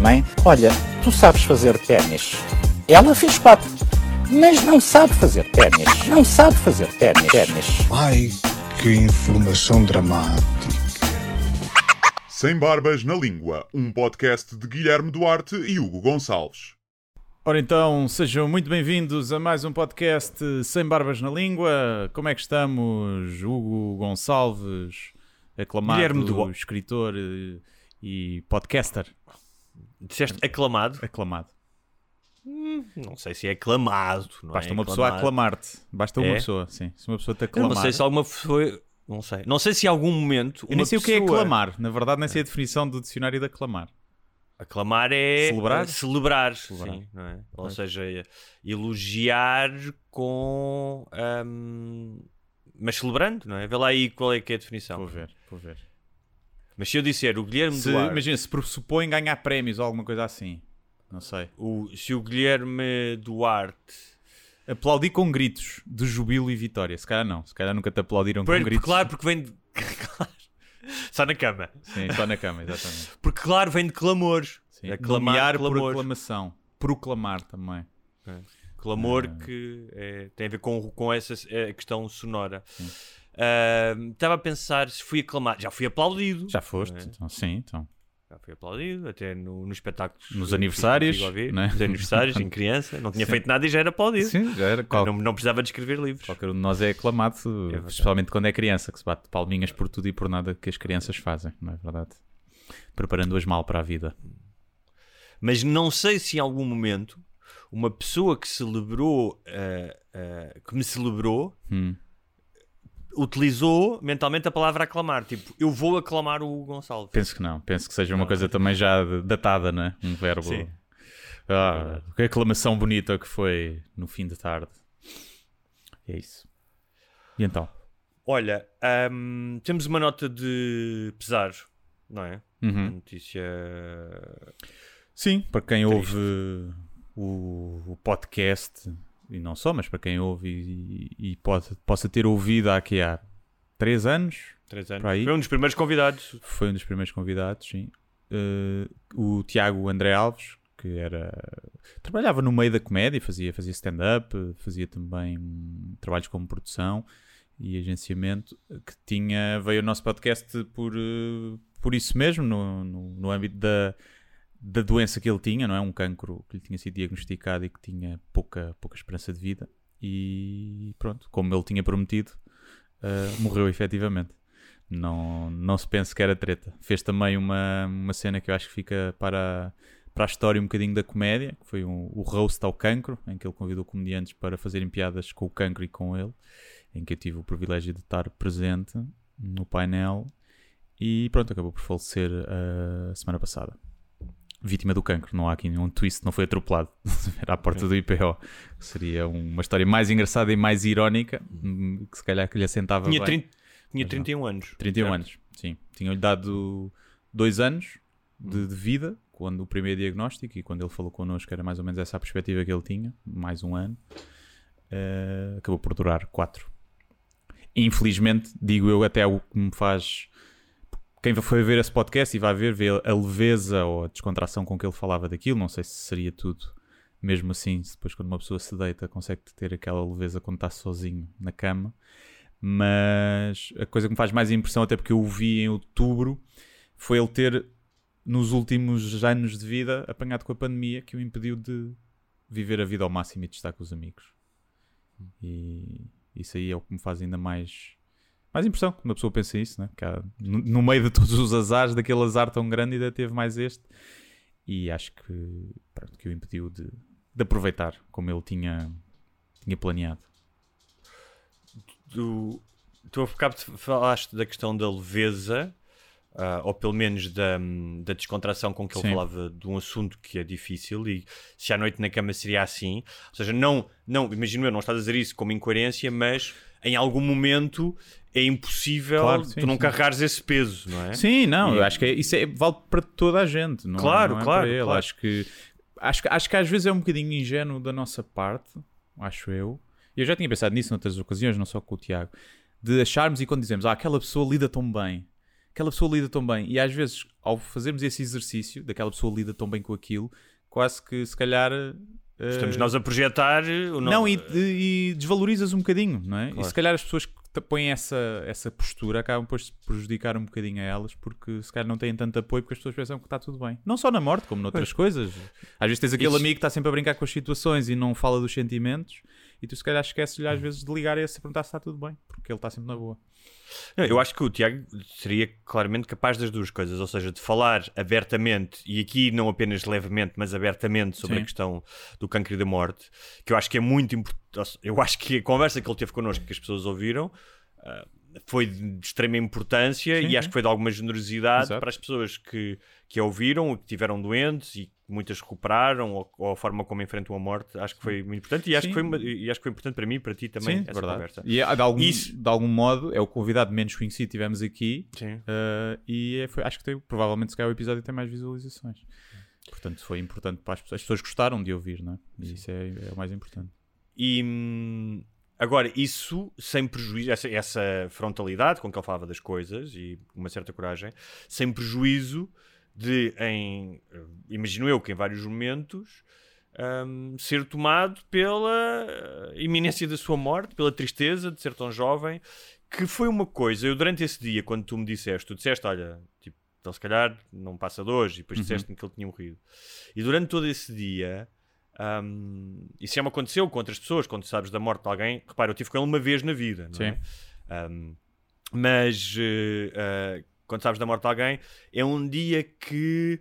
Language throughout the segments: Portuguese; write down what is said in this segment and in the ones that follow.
Mãe, olha, tu sabes fazer ténis. Ela fez quatro, mas não sabe fazer ténis. Não sabe fazer ténis. ténis. Ai, que informação dramática. Sem Barbas na Língua, um podcast de Guilherme Duarte e Hugo Gonçalves. Ora então, sejam muito bem-vindos a mais um podcast Sem Barbas na Língua. Como é que estamos? Hugo Gonçalves, aclamado Guilherme Duarte. escritor eh, e podcaster. Disseste aclamado? Aclamado. Não sei se é aclamado. Não Basta é uma pessoa aclamar-te. Basta uma É? pessoa, sim. Se uma pessoa te Eu aclamar. não sei se alguma foi. Não sei. Não sei se em algum momento. Eu nem sei o que é pessoa- aclamar. Na verdade, nem sei a definição do dicionário de aclamar. Aclamar é. Celebrar? eh, Celebrar, Celebrar. sim. É? Ou seja, é elogiar com. ahm, mas celebrando, não é? Vê lá aí qual é que é a definição. Vou ver, vou ver. Mas se eu disser o Guilherme Se, Duarte. imagina, se pressupõe ganhar prémios ou alguma coisa assim. Não sei. O, se o Guilherme Duarte. Aplaudi com gritos de jubilo e vitória. Se calhar não. Se calhar nunca te aplaudiram com Porque, gritos. claro, porque vem de. Só na cama. Sim, só na cama, exatamente. Porque, claro, vem de clamores. Sim. Aclamar, Nomear por aclamação. Proclamar também. Clamor Ah. que é, tem a ver com, com essa eh, questão sonora. Ah, Estava a pensar se fui aclamado. Já fui aplaudido. Já foste? é? Então, sim, então. Já fui aplaudido, até no, nos espetáculos. Nos aniversários, ouvir, né? Nos aniversários, em criança. Não tinha Sim. feito nada e já era aplaudido. Sim, já era. Qual- Não, não precisava de escrever livros. Qualquer um de nós é aclamado, verdade. especialmente quando é criança, que se bate palminhas por tudo e por nada que as crianças fazem, não é verdade? Preparando-as mal para a vida. Mas não sei se em algum momento uma pessoa que celebrou, ah, ah, que me celebrou, Hum. Utilizou mentalmente a palavra aclamar. Tipo, eu vou aclamar o Gonçalves. Penso que não. Penso que seja uma coisa também já datada, né? Um verbo. Sim. Ah, que aclamação bonita que foi no fim de tarde. É isso. E então? Olha, ahm, temos uma nota de pesar, não é? Uma Uhum. notícia. Sim, para quem Triste. ouve o, o podcast, e não só, mas para quem ouve e, e pode, possa ter ouvido aqui há três anos, Três anos. Foi um dos primeiros convidados. foi um dos primeiros convidados, sim. Eh, o Tiago André Alves, que era. trabalhava no meio da comédia, fazia, fazia stand-up, fazia também trabalhos como produção e agenciamento, que tinha. veio ao nosso podcast por, eh, por isso mesmo, no, no, no âmbito da, da doença que ele tinha, não é? Um cancro que lhe tinha sido diagnosticado e que tinha pouca, pouca esperança de vida. E pronto, como ele tinha prometido, eh, morreu efetivamente não, não se pense que era treta. Fez também uma, uma cena que eu acho que fica para, para a história um bocadinho da comédia, que foi um, o roast ao cancro, em que ele convidou comediantes para fazerem piadas com o cancro e com ele, em que eu tive o privilégio de estar presente no painel e pronto, acabou por falecer a semana passada. Vítima do cancro, não há aqui nenhum twist, não foi atropelado. Era à porta do IPO. Seria uma história mais engraçada e mais irónica, hum, que se calhar que lhe assentava Tinha, bem. 30, tinha Mas 31 anos. 31 certo? anos, sim. Tinham-lhe dado dois anos de, de vida, quando o primeiro diagnóstico, e quando ele falou connosco era mais ou menos essa a perspectiva que ele tinha, mais um ano. Eh, acabou por durar quatro. Infelizmente, digo eu, até o que me faz... Quem foi ver esse podcast e vai ver, vê a leveza ou a descontração com que ele falava daquilo, não sei se seria tudo mesmo assim, depois quando uma pessoa se deita consegue ter aquela leveza quando está sozinho na cama. Mas a coisa que me faz mais impressão, até porque eu o vi em outubro, foi ele ter, nos últimos anos de vida, apanhado com a pandemia, que o impediu de viver a vida ao máximo e de estar com os amigos. E isso aí é o que me faz ainda mais, mais impressão, uma pessoa pensa isso, né? que há- no, no meio de todos os azares, daquele azar tão grande, ainda teve mais este. E acho que, pronto, que o impediu de, de aproveitar como ele tinha, tinha planeado. Tu, tu há bocado falaste da questão da leveza ah, ou pelo menos da, da descontração com que ele Sim. falava de um assunto que é difícil e se à noite na cama seria assim. Ou seja, não, não imagino eu, não estás a dizer isso como incoerência, mas em algum momento é impossível Claro, sim, tu não sim. carregares esse peso, não é? Sim, não, E- eu acho que é- isso é- vale para toda a gente. Não é- Claro, não é claro, claro. Acho que, acho, que- acho que às vezes é um bocadinho ingênuo da nossa parte, acho eu. E eu já tinha pensado nisso noutras ocasiões, não só com o Tiago, de acharmos e quando dizemos, ah, aquela pessoa lida tão bem, aquela pessoa lida tão bem, e às vezes ao fazermos esse exercício, daquela pessoa lida tão bem com aquilo, quase que se calhar. Estamos nós a projetar o não, no- e, e desvalorizas um bocadinho, não é? E Claro. se calhar as pessoas que põem essa, essa postura acabam por se prejudicar um bocadinho a elas porque se calhar não têm tanto apoio porque as pessoas pensam que está tudo bem. Não só na morte, como noutras coisas. Às vezes tens aquele Isso- amigo que está sempre a brincar com as situações e não fala dos sentimentos e tu se calhar esqueces-lhe às vezes de ligar e se perguntar se está tudo bem porque ele está sempre na boa. Não, Eu acho que o Tiago seria claramente capaz das duas coisas, ou seja, de falar abertamente, e aqui não apenas levemente, mas abertamente sobre Sim. a questão do cancro e da morte, que eu acho que é muito importante. Eu acho que a conversa que ele teve connosco, que as pessoas ouviram, ah, foi de extrema importância Sim, e acho que foi de alguma generosidade Exato. para as pessoas que, que a ouviram, que tiveram doentes e muitas recuperaram, ou, ou a forma como enfrentam a morte. Acho que foi muito importante e acho, que foi, e acho que foi importante para mim e para ti também Sim, essa verdade. conversa. E é, de algum, Isso- de algum modo é o convidado menos conhecido que tivemos aqui Sim. Uh, e é- foi- acho que tem, provavelmente se calhar o episódio tem mais visualizações. Portanto, foi importante para as pessoas. As pessoas gostaram de ouvir, não é? Isso é, é o mais importante. E hum, agora, isso sem prejuízo, essa, essa frontalidade com que ele falava das coisas e uma certa coragem, sem prejuízo de, em, eh, imagino eu que em vários momentos, hum, ser tomado pela eh, iminência da sua morte, pela tristeza de ser tão jovem, que foi uma coisa. Eu, durante esse dia, quando tu me disseste, tu disseste, olha, tipo, ele se calhar não passa de hoje, e depois disseste-me que ele tinha morrido. E durante todo esse dia. Hum, isso já me aconteceu com outras pessoas, quando sabes da morte de alguém. Repara, eu tive com ele uma vez na vida, não é? Hum, mas eh, eh, quando sabes da morte de alguém, é um dia que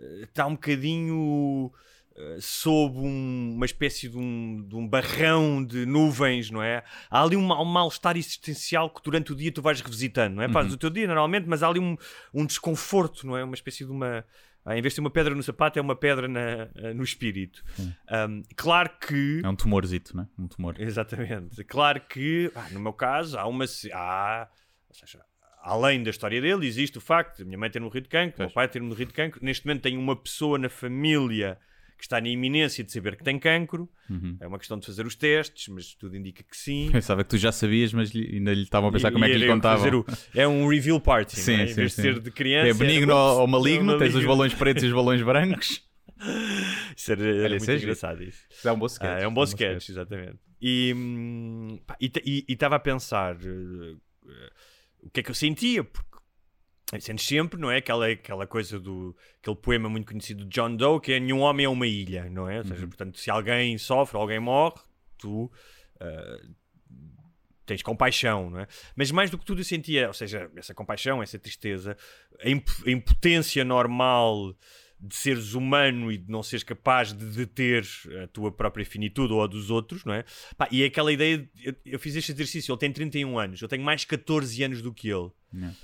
eh, está um bocadinho eh, sob um- uma espécie de um, de um barrão de nuvens, não é? Há ali um, um mal-estar existencial que durante o dia tu vais revisitando, não é? Fazes o teu dia normalmente, mas há ali um, um desconforto, não é? Uma espécie de uma. Ah, em vez de ter uma pedra no sapato, é uma pedra na- ah, no espírito. Um, claro que. É um tumorzito, não é? Um tumor. Exatamente. Claro que, ah, no meu caso, há uma. Há, ou seja, além da história dele, existe o facto de minha mãe ter morrido de cancro, o meu pai ter morrido de cancro. Neste momento tenho uma pessoa na família que está na iminência de saber que tem cancro. Uhum. É uma questão de fazer os testes, mas tudo indica que sim. Pensava que tu já sabias, mas lhe- ainda lhe estavam a pensar E- como é que lhe contavam. o- é um reveal party. Sim, não é? Em sim, vez de sim. ser de criança. É benigno era- ou maligno, É tens os maligno. balões pretos e os balões brancos. Isso era, era Olha, muito é engraçado isso. Isso é um bom sketch. Ah, é um bom sketch, exatamente. E hum, pá, e e estava a pensar eh, eh, o que é que eu sentia, porque sentes sempre, não é? Aquela, aquela coisa do aquele poema muito conhecido de John Doe que é nenhum homem é uma ilha, não é? Ou seja, portanto, se alguém sofre, alguém morre, tu eh, tens compaixão, não é? Mas mais do que tudo eu sentia, ou seja, essa compaixão, essa tristeza, a, imp- a impotência normal de seres humano e de não seres capaz de deter a tua própria finitude ou a dos outros, não é? Pá, e aquela ideia, de- eu, eu fiz este exercício, ele tem 31 anos, eu tenho mais 14 anos do que ele. Yeah.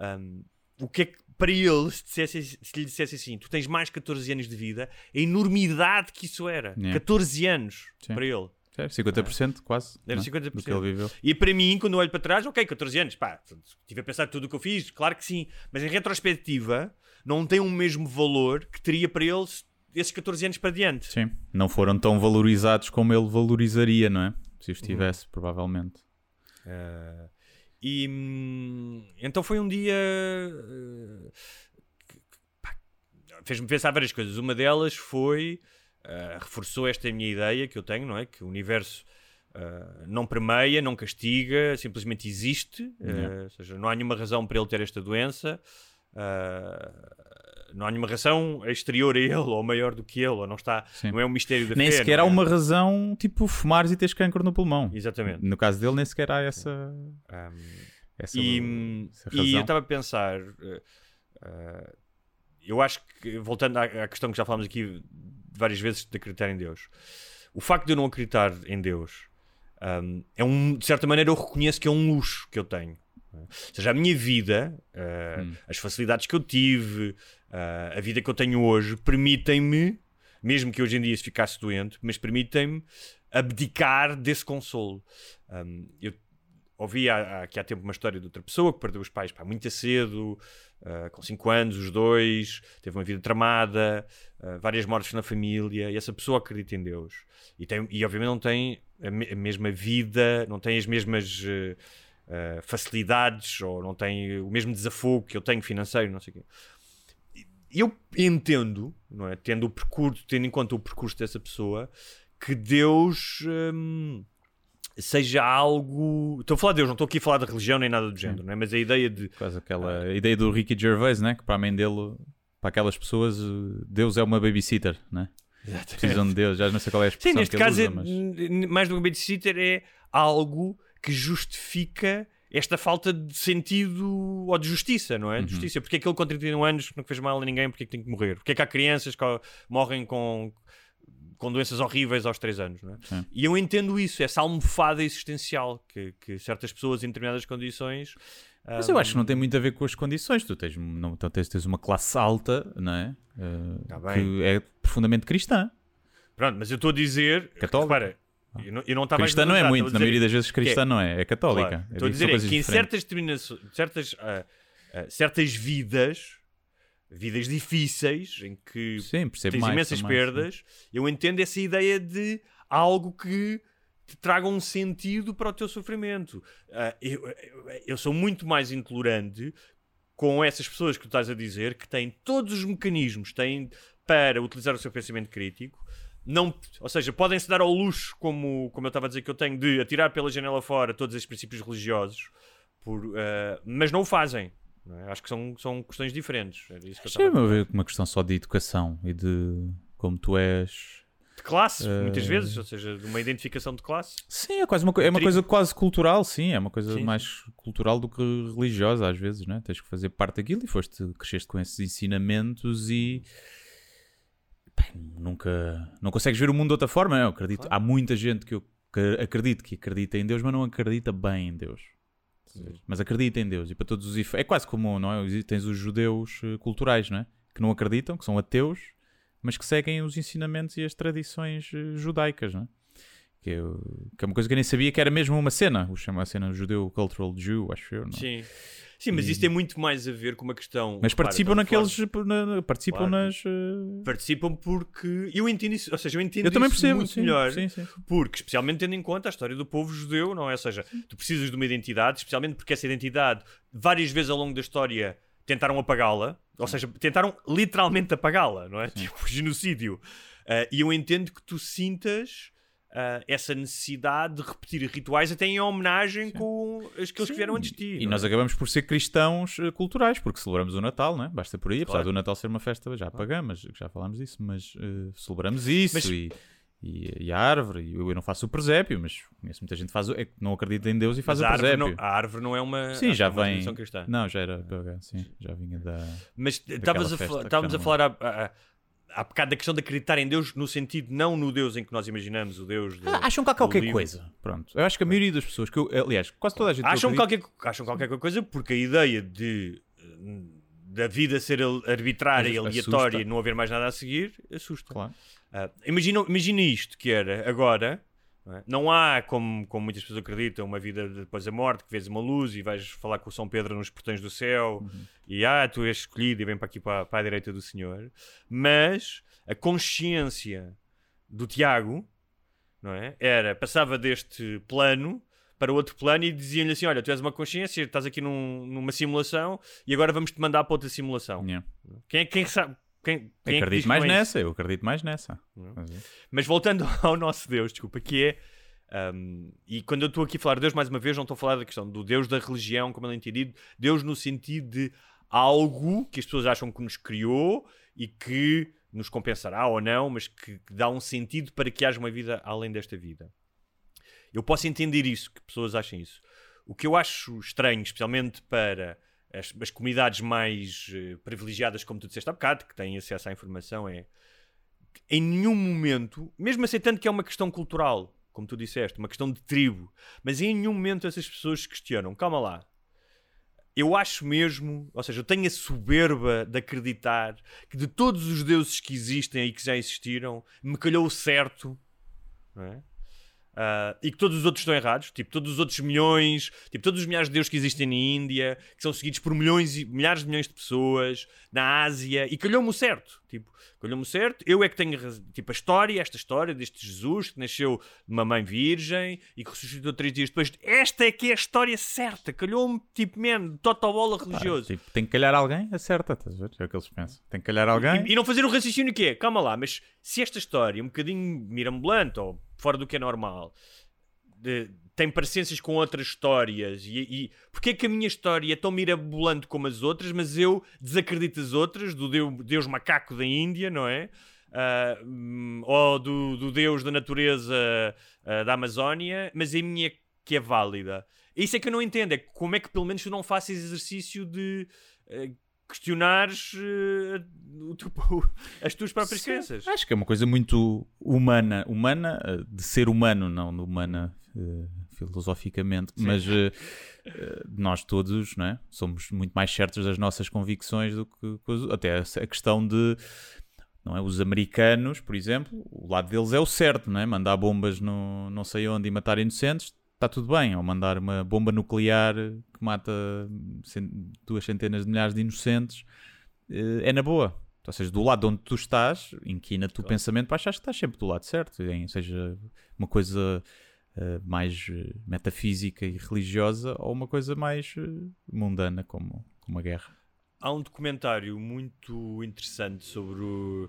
Um, o que é que, para ele, se, dissesse- se lhe dissesse assim, tu tens mais 14 anos de vida, a enormidade que isso era. Yeah. 14 anos Sim. para ele. É, 50% quase. Era não é? 50%. Do que ele viveu. E para mim, quando eu olho para trás, ok, 14 anos, pá, estive a pensar tudo o que eu fiz, claro que sim, mas em retrospectiva, não tem o mesmo valor que teria para ele esses 14 anos para diante. Sim. Não foram tão valorizados como ele valorizaria, não é? Se os tivesse, provavelmente. Eh, e hum, então foi um dia eh, fez-me pensar várias coisas. Uma delas foi eh, reforçou esta minha ideia que eu tenho, não é? Que o universo eh, não permeia, não castiga, simplesmente existe. Yeah. ou seja, não há nenhuma razão para ele ter esta doença. Não há nenhuma razão exterior a ele ou maior do que ele, ou não está, Sim. não é um mistério da Nem fé, sequer há é? uma razão, tipo, fumares e teres cancro no pulmão. Exatamente. No caso dele, nem sequer há essa, Um, essa, E, essa e eu estava a pensar, eh, eu acho que, voltando à, à questão que já falámos aqui várias vezes de acreditar em Deus, o facto de eu não acreditar em Deus um, é um, de certa maneira, eu reconheço que é um luxo que eu tenho. Ou seja, a minha vida, uh, Hum. as facilidades que eu tive, uh, a vida que eu tenho hoje, permitem-me, mesmo que hoje em dia se ficasse doente, mas permitem-me abdicar desse consolo. Um, eu ouvi há, há- aqui há tempo uma história de outra pessoa que perdeu os pais pá, muito cedo, uh, com 5 anos, os dois, teve uma vida tramada, uh, várias mortes na família, e essa pessoa acredita em Deus. E, tem, e obviamente não tem a, me- a mesma vida, não tem as mesmas uh, facilidades, ou não tem o mesmo desafogo que eu tenho financeiro, não sei o quê. Eu entendo, não é? Tendo o percurso, tendo em conta o percurso dessa pessoa, que Deus hum, seja algo. Estou a falar de Deus, não estou aqui a falar de religião nem nada do género, não é? mas a ideia de. Quase aquela ideia do Ricky Gervais, né? Que para a mãe dele, para aquelas pessoas, Deus é uma babysitter, né? Precisam de Deus, já não sei qual é a Sim, expressão neste que ele caso, usa, é, mas... mais do que um babysitter, é algo que justifica esta falta de sentido ou de justiça, não é? Uhum. De justiça. Porque é que ele com 31 anos não fez mal a ninguém, porque é que tem que morrer? Porque é que há crianças que morrem com, com doenças horríveis aos 3 anos, não é? Sim. E eu entendo isso, essa almofada existencial que, que certas pessoas em determinadas condições. Mas eu acho que não tem muito a ver com as condições. Tu tens, não, então tens, tens uma classe alta, não é? Eh, Tá que é profundamente cristã. Pronto, mas eu estou a dizer. Católica. Repara, eu não, eu não estava a Cristã não é muito, na maioria das vezes cristã é- não é, é católica. Claro. É Estou a di- dizer é que em certas determinações, certas, ah, ah, certas vidas, vidas difíceis, em que Sim, tens mais imensas também, perdas, eu entendo essa ideia de algo que te traga um sentido para o teu sofrimento. Ah, eu, eu- eu sou muito mais intolerante com essas pessoas que tu estás a dizer, que têm todos os mecanismos têm para utilizar o seu pensamento crítico, não, ou seja, podem-se dar ao luxo, como, como eu estava a dizer que eu tenho, de atirar pela janela fora todos esses princípios religiosos, por, ah, mas não o fazem. não é? Acho que são, são questões diferentes. Era isso que eu a ver uma questão só de educação e de como tu és. De classe, muitas Eh, vezes, ou seja, de uma identificação de classe. Sim, é quase uma, é uma coisa quase cultural, sim, é uma coisa Sim, mais cultural do que religiosa às vezes, né? Tens que fazer parte daquilo e foste, cresceste com esses ensinamentos e bem, nunca não consegues ver o mundo de outra forma. Eu acredito, há muita gente que eu que acredito que acredita em Deus, mas não acredita bem em Deus. Mas acredita em Deus e para todos os é quase como não é? tens os judeus eh, culturais, não é? Que não acreditam, que são ateus, mas que seguem os ensinamentos e as tradições eh, judaicas, não é? Que, eu- que é uma coisa que eu nem sabia que era mesmo uma cena, o chama a cena judeu cultural Jew, acho eu, não é? Sim. Sim, mas isso tem muito mais a ver com uma questão. Mas repara, participam naqueles na- participam Claro. nas eh, Participam porque. Eu entendo isso, ou seja, eu entendo Eu também percebo, muito sim, melhor. sim, sim. Porque, especialmente tendo em conta a história do povo judeu, não é? Ou seja, tu precisas de uma identidade, especialmente porque essa identidade, várias vezes ao longo da história, tentaram apagá-la. Ou seja, tentaram literalmente apagá-la, não é? Tipo, genocídio. Ah, e eu entendo que tu sintas. Ah, essa necessidade de repetir rituais até em homenagem com aqueles que vieram antes de ti. E nós é? acabamos por ser cristãos eh, culturais, porque celebramos o Natal, não é? Basta por aí, apesar Claro. do Natal ser uma festa já pagã, mas já falámos disso, mas eh, celebramos isso Mas- e, e, e a árvore. E eu, eu não faço o presépio, mas conheço muita gente que faz é não acredita em Deus e faz Mas o a árvore, presépio. não, a árvore não é uma, Sim, já é uma vem. cristã. Não, já era pagã, sim, já vinha da. Mas a, estávamos a chamam- falar há, há, há bocado da questão de acreditar em Deus no sentido, não no Deus em que nós imaginamos, o Deus. do- Ah, Acham que há qualquer livro. coisa. Pronto. Eu acho que a maioria das pessoas, que eu, aliás, quase toda a gente. Acham acredito- qualquer, acham qualquer coisa porque a ideia de da vida ser arbitrária e aleatória e não haver mais nada a seguir assusta. Claro. Ah, imagina, imagina isto que era agora. Não, é? Não há, como, como muitas pessoas acreditam, uma vida depois da morte, que vês uma luz e vais falar com o São Pedro nos portões do céu e ah, tu és escolhido e vem para aqui para, para a direita do Senhor. Mas a consciência do Tiago não é? era passava deste plano para outro plano e diziam-lhe assim: Olha, tu és uma consciência, estás aqui num- numa simulação e agora vamos-te mandar para outra simulação. Yeah. Quem, é- quem sabe? Quem, quem é diz acredito mais é isso? nessa, eu acredito mais nessa. Mas, é. Mas voltando ao nosso Deus, desculpa, que é. um, e quando eu estou aqui a falar de Deus, mais uma vez, não estou a falar da questão do Deus da religião, como ele é entendido, Deus no sentido de algo que as pessoas acham que nos criou e que nos compensará ou não, mas que, que dá um sentido para que haja uma vida além desta vida. Eu posso entender isso, que pessoas achem isso. O que eu acho estranho, especialmente para as, as comunidades mais eh, privilegiadas, como tu disseste há bocado, que têm acesso à informação, é em nenhum momento, mesmo aceitando que é uma questão cultural, como tu disseste, uma questão de tribo, mas em nenhum momento essas pessoas questionam, calma lá, eu acho mesmo, ou seja, eu tenho a soberba de acreditar que de todos os deuses que existem e que já existiram, me calhou o certo, é? Uh, e que todos os outros estão errados, tipo todos os outros milhões, tipo todos os milhares de deuses que existem na Índia, que são seguidos por milhões e milhares de milhões de pessoas, na Ásia, e calhou-me o certo, tipo, calhou-me o certo, eu é que tenho tipo a história, esta história deste Jesus que nasceu de uma mãe virgem e que ressuscitou três dias depois, esta é que é a história certa, calhou-me tipo, man, totobola religioso. Tipo, tem que calhar alguém, acerta, estás a ver? É o que eles pensam. Tem que calhar alguém. E, e não fazer o raciocínio que é, calma lá, mas se esta história é um bocadinho mirabolante ou fora do que é normal, de- tem parecências com outras histórias, e, e porque é que a minha história é tão mirabolante como as outras, mas eu desacredito as outras, do Deus, Deus macaco da Índia, não é? Hum, ou do, do Deus da natureza ah, da Amazónia, mas a minha que é válida. Isso é que eu não entendo, é como é que pelo menos tu não faças exercício de eh, questionares teu- as tuas próprias Sim, crenças. Acho que é uma coisa muito humana, humana eh, de ser humano, não de humana eh, filosoficamente, mas eh, eh, nós todos não é? somos muito mais certos das nossas convicções do que até a questão de não é? os americanos, por exemplo, o lado deles é o certo, não é? mandar bombas no não sei onde e matar inocentes. Está tudo bem, ou mandar uma bomba nuclear que mata duas centenas de milhares de inocentes eh, é na boa. Ou seja, do lado onde tu estás, inquina tu o pensamento para achar que estás sempre do lado certo. Em, seja uma coisa eh, mais eh, metafísica e religiosa ou uma coisa mais mundana, como, como a guerra. Há um documentário muito interessante sobre o-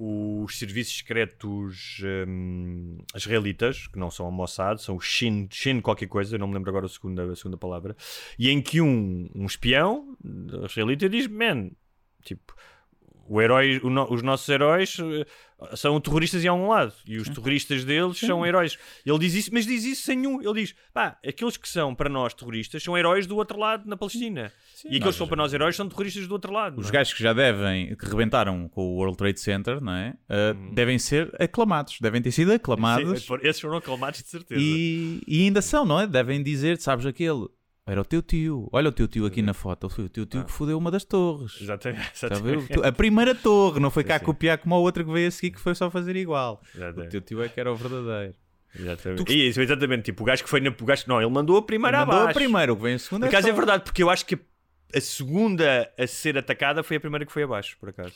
os serviços secretos hum, israelitas, que não são a Mossad, são o Shin, Shin qualquer coisa, não me lembro agora a segunda, a segunda palavra, e em que um, um espião israelita diz, man, tipo, o herói, o no- os nossos heróis eh, são terroristas e há um lado, e os terroristas deles são heróis. Ele diz isso, mas diz isso sem nenhum. Ele diz, pá, aqueles que são para nós terroristas são heróis do outro lado na Palestina. e aqueles nós- que são para nós heróis são terroristas do outro lado. Os é? gajos que já devem, que rebentaram com o World Trade Center, não é? Eh, devem ser aclamados, devem ter sido aclamados. Sim, esses foram aclamados de certeza. E, e ainda são, não é? Devem dizer, sabes aquele, era o teu tio. Olha o teu tio aqui na foto. Foi o teu tio que fodeu uma das torres. Exatamente. Ver? exatamente. Tu- A primeira torre, não foi cá sim. copiar como a outra que veio a seguir, que foi só fazer igual. O Exatamente. teu tio é que era o verdadeiro. Exatamente. E isso, exatamente. Tipo, o gajo que foi na. O gajo, não, ele mandou a primeira Mandou abaixo. a primeira, o que vem a segunda Por acaso só- é verdade, porque eu acho que a segunda a ser atacada foi a primeira que foi abaixo, por acaso.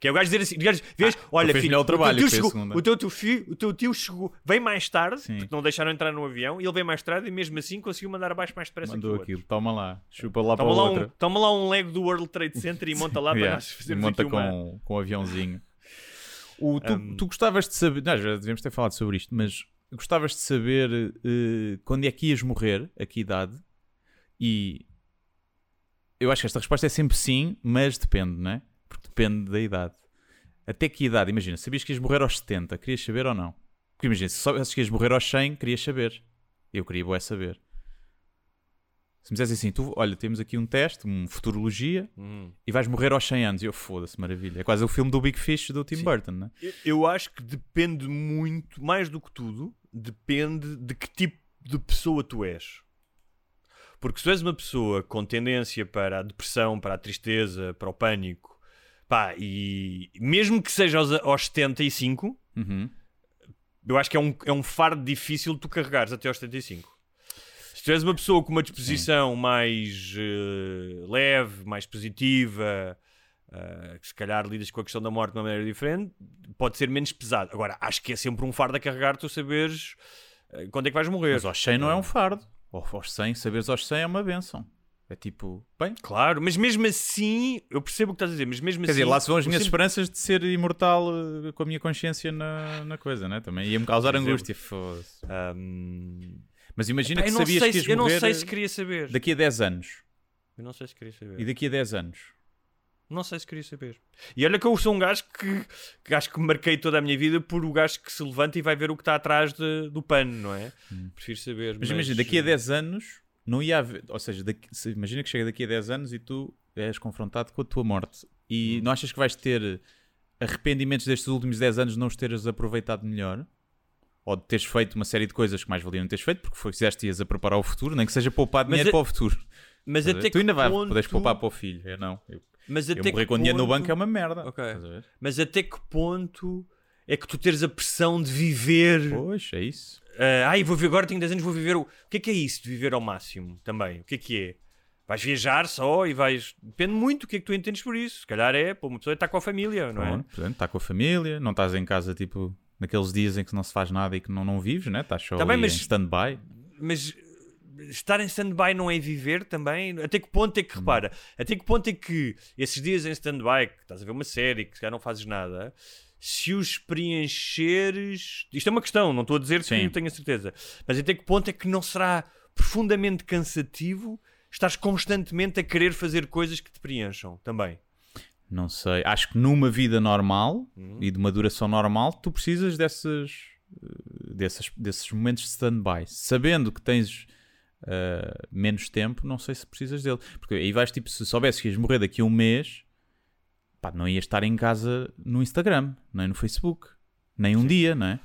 Que é o gajo dizer assim: gajo, vês, olha, fez filho, melhor o o, teu trabalho foi a chegou, o, teu, teu filho, o teu tio chegou, vem mais tarde, Sim. porque não deixaram entrar no avião, e ele veio mais tarde e mesmo assim conseguiu mandar abaixo mais depressa Mandou que o outro. aquilo, toma lá, chupa lá Toma para lá, outra. um, toma lá um Lego do World Trade Center e monta lá para Yeah, nós e fazermos monta aqui uma... com, com o aviãozinho. O, tu, Um, tu gostavas de saber, não, já devíamos ter falado sobre isto, mas gostavas de saber eh, quando é que ias morrer, a que idade? E eu acho que esta resposta é sempre sim, mas depende, não é? Porque depende da idade. Até que idade? Imagina, sabias que ias morrer aos 70, querias saber ou não? Porque imagina, se soubesses que ias morrer aos 100, querias saber. Eu queria bué saber. Se me dissesse assim, tu, olha, temos aqui um teste, um futurologia, Hum. e vais morrer aos 100 anos. E eu, foda-se, maravilha. É quase o filme do Big Fish do Tim Burton, né? Eu- Eu acho que depende muito, mais do que tudo, depende de que tipo de pessoa tu és. Porque se tu és uma pessoa com tendência para a depressão, para a tristeza, para o pânico, pá, e mesmo que seja aos, aos 75, Uhum. eu acho que é um, é um fardo difícil tu carregares até aos 75. Se tu és uma pessoa com uma disposição mais eh, leve, mais positiva, eh, que se calhar lidas com a questão da morte de uma maneira diferente, pode ser menos pesado. Agora, acho que é sempre um fardo a carregar tu saberes eh, quando é que vais morrer. Mas aos 100 não é um fardo. Ou aos 100, saberes aos 100 é uma benção. É tipo, bem. Claro, mas mesmo assim, eu percebo o que estás a dizer, mas mesmo Quer assim. dizer, lá se vão as minhas esperanças de ser imortal eh, com a minha consciência na, na coisa, né? Também ia-me causar exemplo. angústia. foda-se. Ahm, Mas imagina que eu sabias sei que ias se- eu não sei se queria saber. daqui a 10 anos. Eu não sei se queria saber. E daqui a 10 anos. Não sei se queria saber. E olha que eu sou um gajo que, que acho que marquei toda a minha vida por o gajo que se levanta e vai ver o que está atrás de- do pano, não é? Prefiro saber. Hum. Mas, imagina, daqui a 10 anos não ia haver. Ou seja, daqui- se- imagina que chega daqui a 10 anos e tu és confrontado com a tua morte. E não achas que vais ter arrependimentos destes últimos 10 anos de não os teres aproveitado melhor? Ou de teres feito uma série de coisas que mais valiam não teres feito, porque foi, fizeste ias a preparar o futuro, nem que seja poupar dinheiro é- para o futuro. Mas a até ver? tu que ainda vai, ponto- podes poupar para o filho. Eu não. Eu, Mas eu até morrer que com dinheiro no ponto- banco é uma merda. Ok. Estás a ver? Mas até que ponto é que tu teres a pressão de viver. Pois, é isso. Ah, ai, vou viver agora, tenho 10 anos, vou viver. O... o que é que é isso de viver ao máximo também? O que é que é? Vais viajar só e vais. Depende muito do que é que tu entendes por isso. Se calhar é, pô, uma pessoa está com a família, não é? Pronto, portanto, está com a família, não estás em casa tipo naqueles dias em que não se faz nada e que não, não vives, né? Estás só Tá bem, mas- em stand-by. Mas estar em stand-by não é viver também? Até que ponto é que, repara, até que ponto é que esses dias em stand-by, que estás a ver uma série, que se calhar não fazes nada, se os preencheres. Isto é uma questão, não estou a dizer que Sim. eu tenho a certeza, mas até que ponto é que não será profundamente cansativo estás constantemente a querer fazer coisas que te preencham também? Não sei. Acho que numa vida normal Uhum. e de uma duração normal, tu precisas desses, eh, desses, momentos de stand-by. Sabendo que tens eh, menos tempo, não sei se precisas dele. Porque aí vais tipo, se soubesse que ias morrer daqui a um mês, pá, não ias estar em casa no Instagram, nem no Facebook, nem um dia, não é?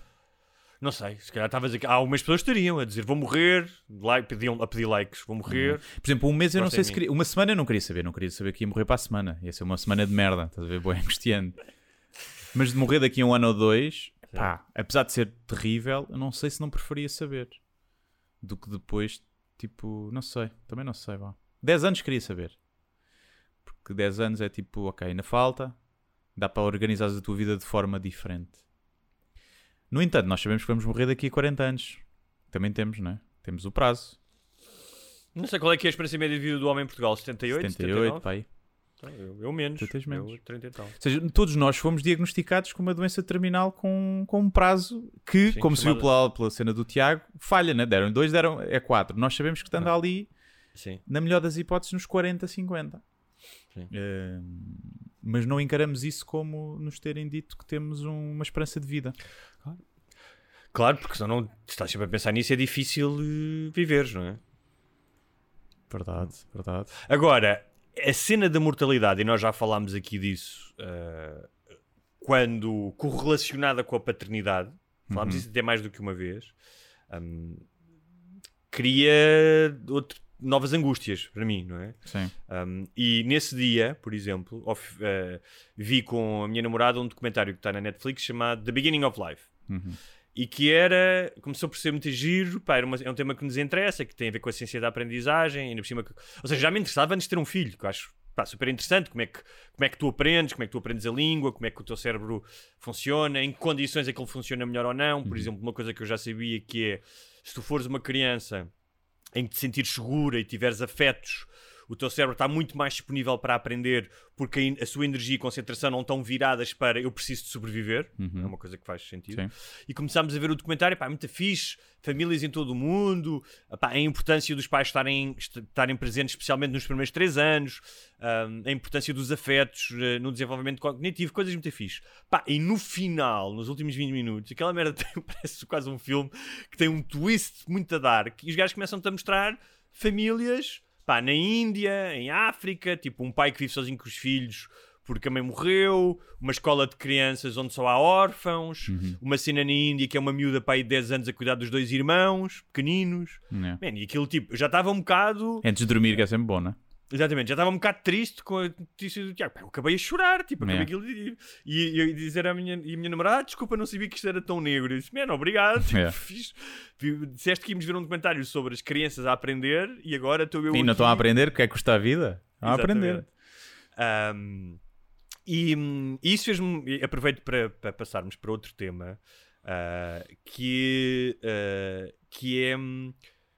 Não sei, se calhar estavas aqui. Há algumas pessoas que estariam a dizer vou morrer, like, pediam, a pedir likes, vou morrer. Por exemplo, um mês eu não sei se queria. Uma semana eu não queria saber, não queria saber que ia morrer para a semana. Ia ser uma semana de merda, estás a ver? Boa, angustiante. Mas de morrer daqui a um ano ou dois, pá, apesar de ser terrível, eu não sei se não preferia saber. Do que depois, tipo, não sei, também não sei, vá. 10 anos queria saber. Porque 10 anos é tipo, ok, ainda falta, dá para organizar a tua vida de forma diferente. No entanto, nós sabemos que vamos morrer daqui a 40 anos. Também temos, não é? Temos o prazo. Não sei qual é que é a experiência média de vida do homem em Portugal, 78, 78, 79? pá aí. Então, eu, eu menos. Tu tens menos. Eu 30 e tal. Ou seja, todos nós fomos diagnosticados com uma doença terminal com, com um prazo que, Sim, como se viu chamada- pela, pela cena do Tiago, falha, né? Deram dois, deram é quatro. Nós sabemos que estando ali, Sim. na melhor das hipóteses, nos 40, 50. Sim. Eh, mas não encaramos isso como nos terem dito que temos um- uma esperança de vida. Claro, porque senão não estás sempre a pensar nisso é difícil eh, viveres, não é? Verdade, verdade. Agora, a cena da mortalidade, e nós já falámos aqui disso, eh, quando correlacionada com a paternidade, falámos Uhum. isso até mais do que uma vez, hum, cria outro- novas angústias para mim, não é? Sim. Um, e nesse dia, por exemplo, of- eh, vi com a minha namorada um documentário que está na Netflix chamado The Beginning of Life. Uhum. E que era, começou por ser muito giro, pá, uma- é um tema que nos interessa, que tem a ver com a ciência da aprendizagem, ainda por cima, que- ou seja, já me interessava antes de ter um filho, que eu acho pá, super interessante, como é, que, como é que tu aprendes, como é que tu aprendes a língua, como é que o teu cérebro funciona, em que condições é que ele funciona melhor ou não. Por exemplo, uma coisa que eu já sabia que é, se tu fores uma criança em que te sentires segura e tiveres afetos, o teu cérebro está muito mais disponível para aprender porque a, sua energia e concentração não estão viradas para eu preciso de sobreviver. É uma coisa que faz sentido. Sim. E começámos a ver o documentário, pá, muito fixe, famílias em todo o mundo, pá, a importância dos pais estarem, est- estarem presentes, especialmente nos primeiros três anos, hum, a importância dos afetos eh, no desenvolvimento cognitivo, coisas muito fixe. Pá, e no final, nos últimos 20 minutos, aquela merda tem, parece quase um filme que tem um twist muito a dark e os gajos começam-te a mostrar famílias, pá, na Índia, em África, tipo um pai que vive sozinho com os filhos porque a mãe morreu, uma escola de crianças onde só há órfãos, uma cena na Índia que é uma miúda pai de 10 anos a cuidar dos dois irmãos, pequeninos. É. Man, e aquilo tipo, eu já estava um bocado. Antes de dormir, que é sempre bom, não é? Exatamente, já estava um bocado triste com a notícia do Tiago. Pá, Eu acabei a chorar, tipo, acabei É. aquilo e, e, e dizer à minha, e minha namorada, ah, desculpa, não sabia que isto era tão negro. Eu disse, mano, obrigado. Tipo, É. fiz- vi- disseste que íamos ver um documentário sobre as crianças a aprender e agora estou eu E não estão a aprender o que é que custa a vida? Estão a Exatamente. aprender. Um, e, e isso fez-me. e Aproveito para, para passarmos para outro tema ah, que, ah, que é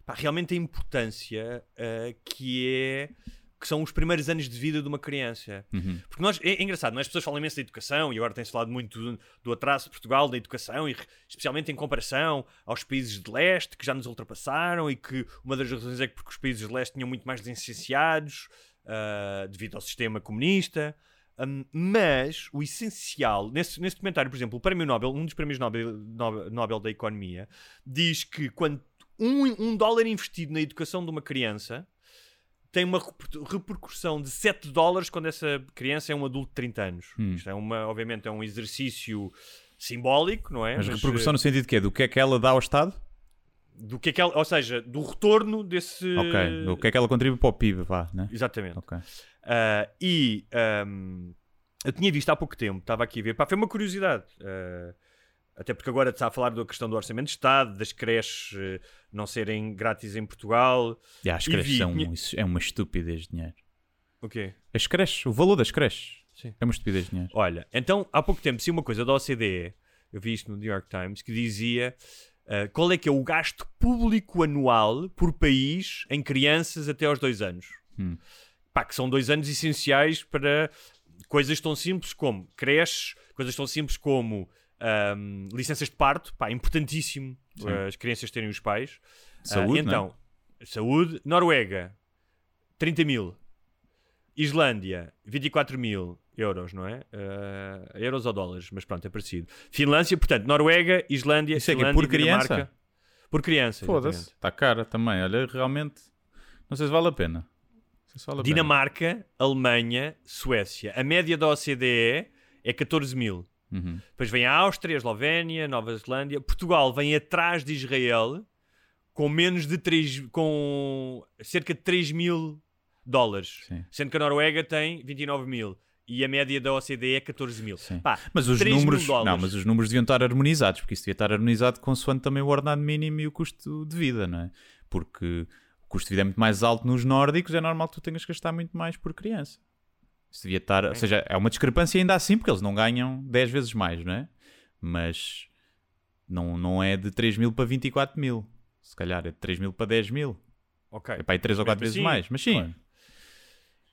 pá, realmente a importância ah, que é. Que são os primeiros anos de vida de uma criança. Uhum. Porque nós, é, é engraçado, nós as pessoas falam imenso da educação e agora tem-se falado muito do, do atraso de Portugal da educação, e especialmente em comparação aos países de leste que já nos ultrapassaram e que uma das razões é que porque os países de leste tinham muito mais licenciados ah, devido ao sistema comunista. Um, mas o essencial, nesse, nesse documentário, por exemplo, o prémio Nobel, um dos prémios Nobel, Nobel, Nobel da Economia, diz que quando um, um dólar investido na educação de uma criança tem uma reper- repercussão de 7 dólares quando essa criança é um adulto de 30 anos. Hum. Isto é uma, obviamente, é um exercício simbólico, não é? Mas Mas, repercussão eh, no sentido que é do que é que ela dá ao Estado? do que é que ela, ou seja, do retorno desse. Ok. O que é que ela contribui para o PIB, vá, né? Exatamente. Ok. Ah, e ahm, eu tinha visto há pouco tempo, estava aqui a ver, pá, foi uma curiosidade. ah, até porque agora está a falar da questão do orçamento de Estado, das creches eh, não serem grátis em Portugal. E as creches vi- são, é uma estupidez de dinheiro. O quê? As creches, o valor das creches Sim. é uma estupidez de dinheiro. Olha, então há pouco tempo, se uma coisa da OCDE, eu vi isto no New York Times, que dizia ah, qual é que é o gasto público anual por país em crianças até aos dois anos. Hum. Pá, que são dois anos essenciais para coisas tão simples como creches, coisas tão simples como ahm, licenças de parto, pá, importantíssimo Sim. ah, as crianças terem os pais. Ah, Saúde, é? então, saúde, Noruega, 30 mil. Islândia, 24 mil euros, não é? Ah, euros ou dólares, mas pronto, é parecido. Finlândia, portanto, Noruega, Islândia, Isso é é Finlândia, por criança? Dinamarca. Por criança. Foda-se. Está cara também. Olha, realmente. Não sei se vale a pena. Não sei se vale a pena. Dinamarca, Alemanha, Suécia. A média da OCDE é 14 mil. Uhum. Depois vem a Áustria, a Eslovénia, Nova Zelândia. Portugal vem atrás de Israel com menos de 3, com cerca de 3 mil dólares. Sim. Sendo que a Noruega tem 29 mil. E a média da OCDE é 14 mil. Pá, Mas os 3 mil números, não, mas os números deviam estar harmonizados, porque isso devia estar harmonizado consoante também o ordenado mínimo e o custo de vida, não é? Porque o custo de vida é muito mais alto nos nórdicos, é normal que tu tenhas que gastar muito mais por criança. Isso devia estar, ou seja, é uma discrepância ainda assim, porque eles não ganham 10 vezes mais, não é? Mas não, não é de 3 mil para 24 mil. Se calhar é de 3 mil para 10 mil. Ok. É para aí 3 ou 4 Mesmo vezes assim, mais. Mas sim. claro.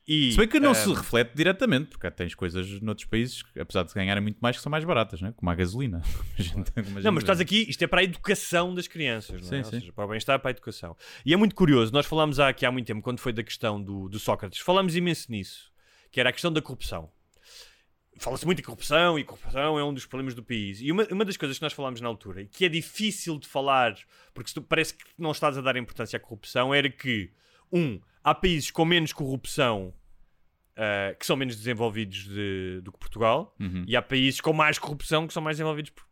E, Se bem que não ah, se reflete diretamente, porque tens coisas noutros países, que, apesar de ganharem muito mais, que são mais baratas, né? como a gasolina. A gente- como a Não, gente mas estás aqui, isto é para a educação das crianças, não é? Sim, sim. seja, para o bem-estar, para a educação. E é muito curioso, nós falámos aqui há muito tempo, quando foi da questão do, do Sócrates, falámos imenso nisso, que era a questão da corrupção. Fala-se muito em corrupção, e corrupção é um dos problemas do país. E uma, uma das coisas que nós falámos na altura, e que é difícil de falar, porque se tu- parece que não estás a dar importância à corrupção, era que, um, há países com menos corrupção ah, que são menos desenvolvidos de- do que Portugal, Uhum. e há países com mais corrupção que são mais desenvolvidos por-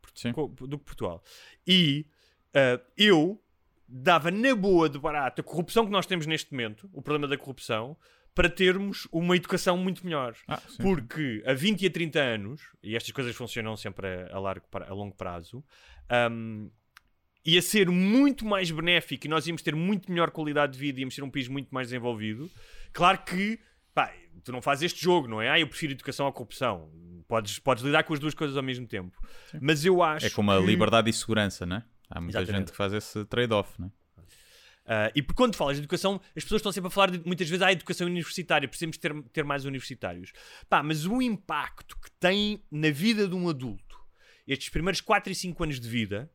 por- do que Portugal. E ah, eu dava na boa de barata a corrupção que nós temos neste momento, o problema da corrupção, para termos uma educação muito melhor. Ah, sim. Porque a 20 e a 30 anos, e estas coisas funcionam sempre a, a largo, a longo prazo, ahm, ia ser muito mais benéfico e nós íamos ter muito melhor qualidade de vida, íamos ser um país muito mais desenvolvido. Claro que pá, tu não fazes este jogo, não é? Ah, eu prefiro educação à corrupção. Podes, podes lidar com as duas coisas ao mesmo tempo. Mas eu acho É como a que- liberdade e segurança, né? Há muita Exatamente. gente que faz esse trade-off, né? Ah, e por quando falas de educação, as pessoas estão sempre a falar de, muitas vezes à educação universitária, precisamos ter, ter mais universitários. Pá, mas o impacto que tem na vida de um adulto estes primeiros 4 e 5 anos de vida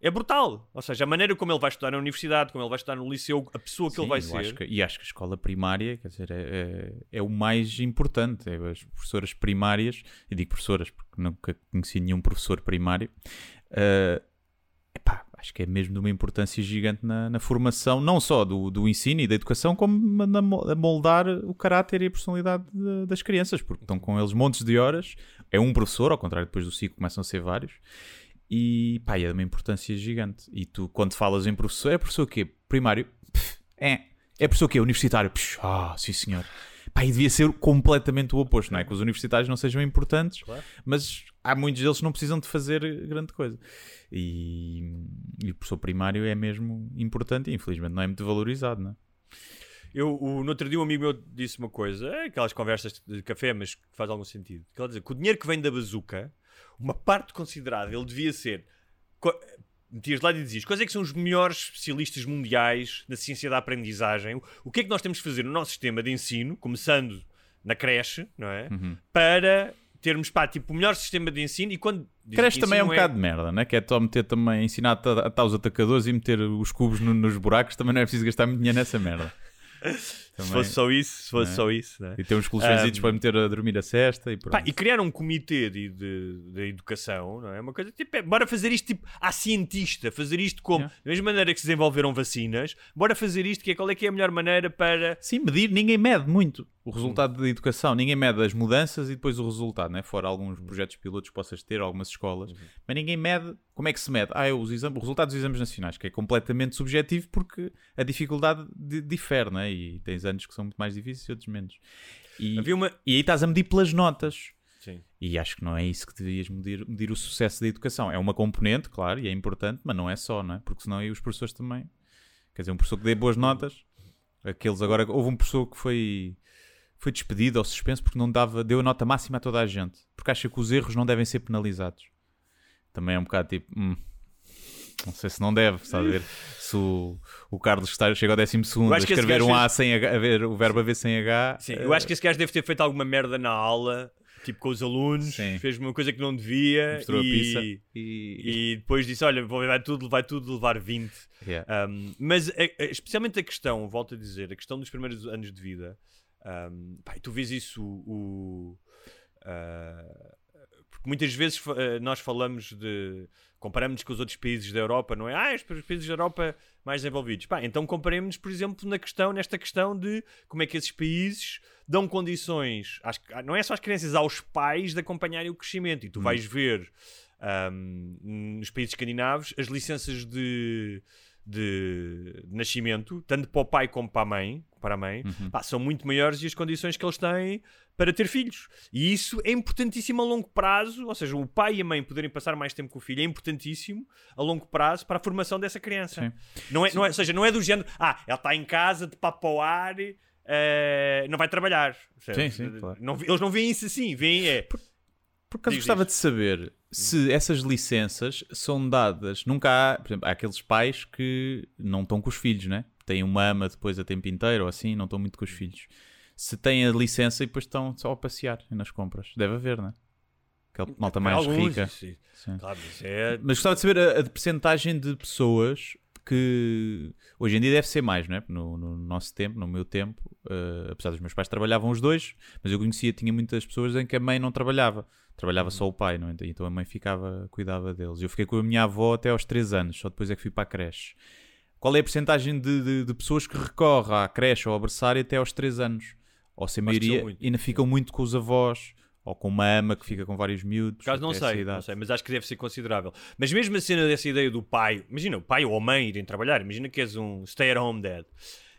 é. brutal. Ou seja, a maneira como ele vai estudar na universidade, como ele vai estudar no liceu, a pessoa que Sim, ele vai ser. acho que- e acho que a escola primária, quer dizer, é, é, é o mais importante. É as professoras primárias, eu digo professoras porque nunca conheci nenhum professor primário. ah, epá, acho que é mesmo de uma importância gigante na, na formação, não só do, do ensino e da educação, como na, a moldar o caráter e a personalidade de- das crianças, porque estão com eles montes de horas. É um professor, ao contrário, depois do ciclo começam a ser vários. E pá, é de uma importância gigante. E tu, quando falas em professor, é professor o quê? Primário? Pff, é. É professor o quê? Universitário? Ah, sim senhor. Pá, e devia ser completamente o oposto, não é? Que os universitários não sejam importantes, mas há muitos deles que não precisam de fazer grande coisa. E, e o professor primário é mesmo importante e infelizmente não é muito valorizado, não é? Eu, o, no outro dia um amigo meu disse uma coisa, é aquelas conversas de café, mas que faz algum sentido. Que ele dizer que o dinheiro que vem da bazuca, uma parte considerável devia ser. Metias lá e dizias quais é que são os melhores especialistas mundiais na ciência da aprendizagem, o, o que é que nós temos de fazer no nosso sistema de ensino, começando na creche, não é? Uhum. Para termos, pá, tipo, o melhor sistema de ensino e quando. Creche que também é um ensino bocado de merda, né? Que é só meter também, ensinar a atar os atacadores e meter os cubos no- nos buracos, também não é preciso gastar muito dinheiro nessa merda. também. Se fosse só isso, se fosse é? só isso, né? E ter uns colchõezinhos Um, para meter a dormir a cesta e pronto. Pá, e criar um comitê de, de, de educação, não é? Uma coisa tipo, é, bora fazer isto tipo à cientista, fazer isto como, Yeah. da mesma maneira que se desenvolveram vacinas, bora fazer isto, que é qual é que é a melhor maneira para. Sim, medir, ninguém mede muito o resultado da educação, ninguém mede as mudanças e depois o resultado, né? fora alguns projetos pilotos que possas ter, algumas escolas, Uhum. mas ninguém mede como é que se mede. Ah, é os exames, o resultado dos exames nacionais, que é completamente subjetivo porque a dificuldade di- difere, né? e tens anos que são muito mais difíceis e outros menos. E, uma. e aí estás a medir pelas notas. Sim. E acho que não é isso que devias medir, medir o sucesso da educação. É uma componente, claro, e é importante, mas não é só, não é? Porque senão aí os professores também. Quer dizer, um professor que dê boas notas, aqueles agora. Houve um professor que foi, foi despedido ou suspenso porque não dava, deu a nota máxima a toda a gente. Porque acha que os erros não devem ser penalizados. Também é um bocado tipo. hum, não sei se não deve, sabe ver? Se o, o Carlos está, chega ao 12 Eu a escrever um A sem H, a ver o verbo a ver sem H. Sim, eh, eu acho que esse gajo deve ter feito alguma merda na aula, tipo com os alunos, Sim. fez uma coisa que não devia mostrou e, e... e, depois disse: Olha, vai tudo, vai tudo levar 20. Yeah. Um, mas a- a- especialmente a questão, volto a dizer, a questão dos primeiros anos de vida, um, pá, tu vês isso, o, ah, porque muitas vezes ah, nós falamos de comparamos com os outros países da Europa, não é? Ah, os países da Europa mais desenvolvidos. Pá, então comparemos, por exemplo, na questão, nesta questão de como é que esses países dão condições, às- não é só às crianças, aos pais de acompanharem o crescimento. E tu vais ver ahm, nos países escandinavos as licenças de, de nascimento, tanto para o pai como para a mãe, para a mãe pá, são muito maiores e as condições que eles têm para ter filhos. E isso é importantíssimo a longo prazo, ou seja, o pai e a mãe poderem passar mais tempo com o filho é importantíssimo a longo prazo para a formação dessa criança. Sim. Não é, não é, ou seja, não é do género, ah, ela está em casa de papo ao ar, eh, não vai trabalhar. Sim, sim, claro. Não- eles não veem isso assim, veem é. Por acaso Diz, gostava de saber se essas licenças são dadas. Nunca há, por exemplo, há aqueles pais que não estão com os filhos, né? Têm uma ama depois a tempo inteiro ou assim, não estão muito com os filhos. Se têm a licença e depois estão só a passear nas compras. Deve haver, né? Aquela malta mais Alguns, rica. Sim. Claro, é. Mas gostava de saber a, a de percentagem de pessoas que hoje em dia deve ser mais, não é? No, no nosso tempo, no meu tempo, eh, apesar dos meus pais trabalhavam os dois, mas eu conhecia, tinha muitas pessoas em que a mãe não trabalhava, trabalhava só o pai, não é? Então a mãe ficava, cuidava deles. Eu fiquei com a minha avó até aos 3 anos, só depois é que fui para a creche. Qual é a percentagem de, de, de pessoas que recorre à creche ou ao berçário até aos 3 anos? Ou se a maioria muito, ainda ficam muito com os avós, ou com uma ama que fica com vários miúdos. Por acaso não sei, não sei, mas acho que deve ser considerável. Mas mesmo a cena dessa ideia do pai, imagina o pai ou a mãe irem trabalhar, imagina que és um stay-at-home dad.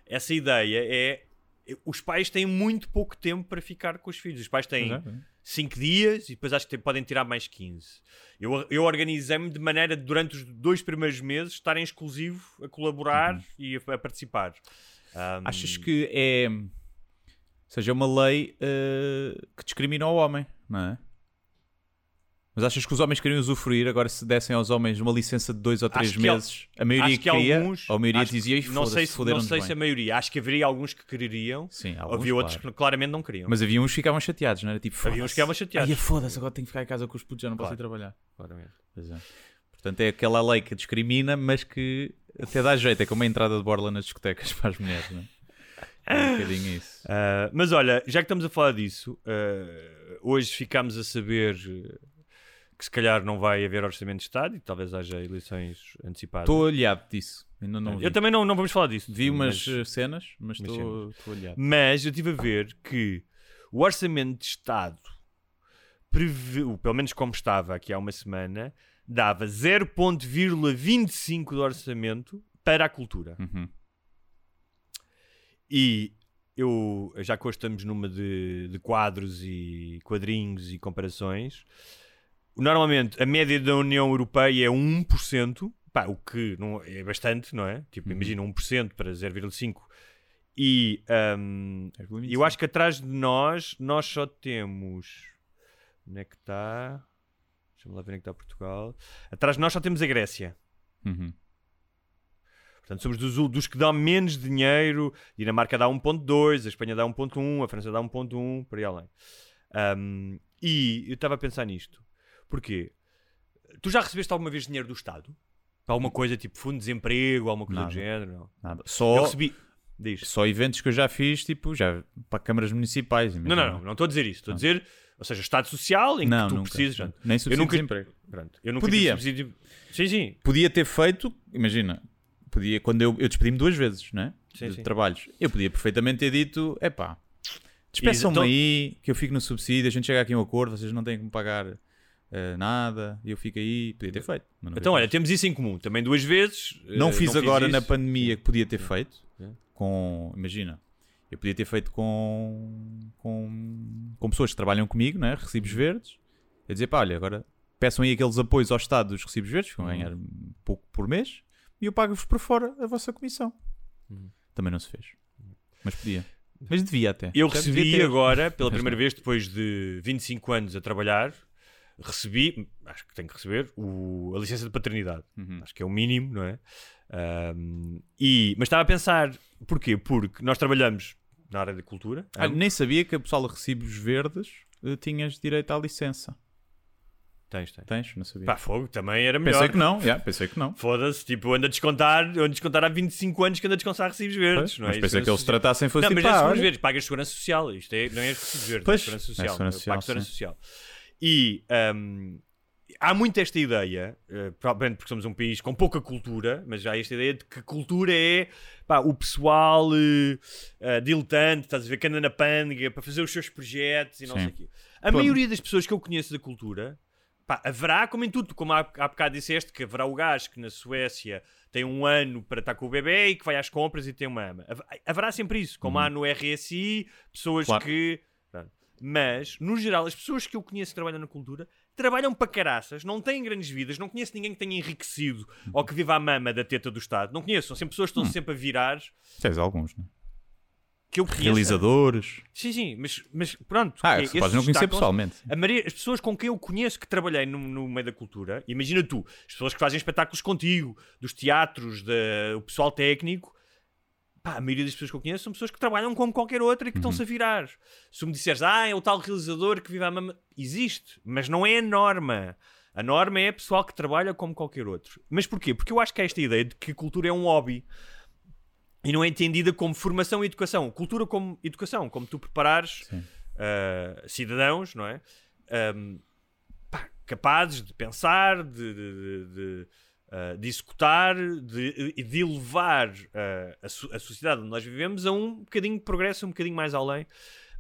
Essa ideia é. Os pais têm muito pouco tempo para ficar com os filhos. Os pais têm Pois é, é. 5 dias e depois acho que podem tirar mais 15. Eu, eu organizei-me de maneira de, durante os dois primeiros meses, estarem exclusivo a colaborar e a, a participar. Uhum. Achas que é. Ou seja, é uma lei eh, que discrimina o homem, não é? Mas achas que os homens queriam usufruir agora se dessem aos homens uma licença de dois ou três Acho que meses? A maioria que queria, alguns. ou a maioria que- dizia e não sei, foda-se, se, não sei bem. se a maioria. Acho que haveria alguns que quereriam. Sim, alguns, havia outros claro. que claramente não queriam. Mas havia uns que ficavam chateados, não era? Tipo, Havia uns que ficavam chateados. Ai, foda-se, agora tenho que ficar em casa com os putos, já não posso ir Claro. trabalhar. Claramente. Pois é. Portanto, é aquela lei que discrimina, mas que até dá jeito. É como a entrada de borla nas discotecas para as mulheres, não é? É um bocadinho isso. Ah, mas olha, já que estamos a falar disso, ah, hoje ficámos a saber que se calhar não vai haver orçamento de Estado e talvez haja eleições antecipadas. Estou olhado disso. Ainda não vi. Eu também não, não vamos falar disso. Vi umas mas- cenas, mas estou olhado. Mas eu estive a ver que o orçamento de Estado, pelo menos como estava aqui há uma semana, dava 0,25 do orçamento para a cultura. Uhum. E eu, já que hoje estamos numa de, de quadros e quadrinhos e comparações, normalmente a média da União Europeia é 1%, pá, o que não, é bastante, não é? Tipo, Uhum. imagina 1% para 0,5%. E É eu acho que atrás de nós, nós só temos. Onde é que está? Deixa-me lá ver onde é que está Portugal. Atrás de nós só temos a Grécia. Uhum. Portanto, somos dos, dos que dão menos dinheiro. Dinamarca dá 1.2, a Espanha dá 1.1, a França dá 1.1, por aí além. Um, e eu estava a pensar nisto. Porquê? Tu já recebeste alguma vez dinheiro do Estado? Para alguma coisa tipo fundo de desemprego, alguma coisa Nada. do género? Não. Nada. Eu Só recebi. Diz. Só eventos que eu já fiz, tipo, já para câmaras municipais. Não, não, não, não estou a dizer isso. Estou a dizer, ou seja, estado social em Não, que tu nunca. precisas. pronto. Nem Eu subsídio nunca, de desemprego. pronto, eu nunca Podia. subsídio. Sim, sim. Podia ter feito, imagina, podia, quando eu, eu despedi-me duas vezes, né? Sim, de sim. trabalhos. Eu podia perfeitamente ter dito, epá, despeçam-me Então- aí, que eu fico no subsídio, a gente chega aqui a um acordo, vocês não têm que me pagar eh, nada, eu fico aí, podia ter feito. não Então, olha, fiz. temos isso em comum. Também duas vezes. não eh, fiz agora na isso. pandemia que podia ter feito, É. com, imagina, eu podia ter feito com, com, com pessoas que trabalham comigo, né? recibos Uhum. verdes, eu dizer, pá, olha, agora peçam aí aqueles apoios ao Estado dos recibos verdes, que vão Uhum. ganhar pouco por mês, e eu pago-vos por fora a vossa comissão. Uhum. Também não se fez. Mas podia. Mas devia até. Eu Já recebi agora, pela Mas primeira não. vez, depois de 25 anos a trabalhar, recebi, acho que tenho que receber, o- a licença de paternidade. Uhum. Acho que é o mínimo, não é? Ahm, e, mas estava a pensar, porquê? Porque nós trabalhamos na área da cultura. Ah, ambos. nem sabia que a pessoal de recibos verdes eh, tinhas direito à licença. Tens, tens. Tens? Não sabia. Pá, fogo, também era melhor. pensei que não, yeah, pensei que não. Foda-se, tipo, eu ando a descontar, eu ando a descontar há 25 anos que ando a descontar recibos verdes, Pois, não é? mas pensei que eles segurança tratassem fosse Não, tipo, mas é seguros olha, verdes, pagas segurança social. Isto é, não é recibos verdes, Pois, é segurança é social. segurança Eu pago social, segurança social. E hum, há muito esta ideia, eh, provavelmente porque somos um país com pouca cultura, mas já há esta ideia de que cultura é pá, o pessoal eh, eh, diletante, estás a ver, que anda na pândega para fazer os seus projetos e não Sim. sei o quê. A Pô, maioria das pessoas que eu conheço da cultura. Pá, haverá, como em tudo, como há, há bocado disseste, que haverá o gajo que na Suécia tem um ano para estar com o bebê e que vai às compras e tem uma ama. Hav- Haverá sempre isso, como há no RSI, pessoas Claro. que. Mas, no geral, as pessoas que eu conheço que trabalham na cultura trabalham para caraças, não têm grandes vidas, não conheço ninguém que tenha enriquecido ou que viva à mama da teta do Estado. Não conheço, são sempre pessoas que estão sempre a virar. Tens alguns, né? Que eu conheço. Realizadores. Sim, sim, mas, mas pronto. Ah, que podes não conhecer pessoalmente. A maioria, as pessoas com quem eu conheço que trabalhei no, no meio da cultura, imagina tu, as pessoas que fazem espetáculos contigo, dos teatros, da, o pessoal técnico, pá, a maioria das pessoas que eu conheço são pessoas que trabalham como qualquer outra e que estão-se a virar. Se me disseres, ah, é o tal realizador que vive à mama, existe, mas não é a norma. A norma é pessoal que trabalha como qualquer outro. Mas porquê? Porque eu acho que há esta ideia de que a cultura é um hobby e não é entendida como formação e educação. Cultura como educação, como tu preparares uh, cidadãos, não é? Um, pá, capazes de pensar, de, de, de, de, uh, de executar, de, de elevar uh, a, a sociedade onde nós vivemos a um bocadinho de progresso, um bocadinho mais além.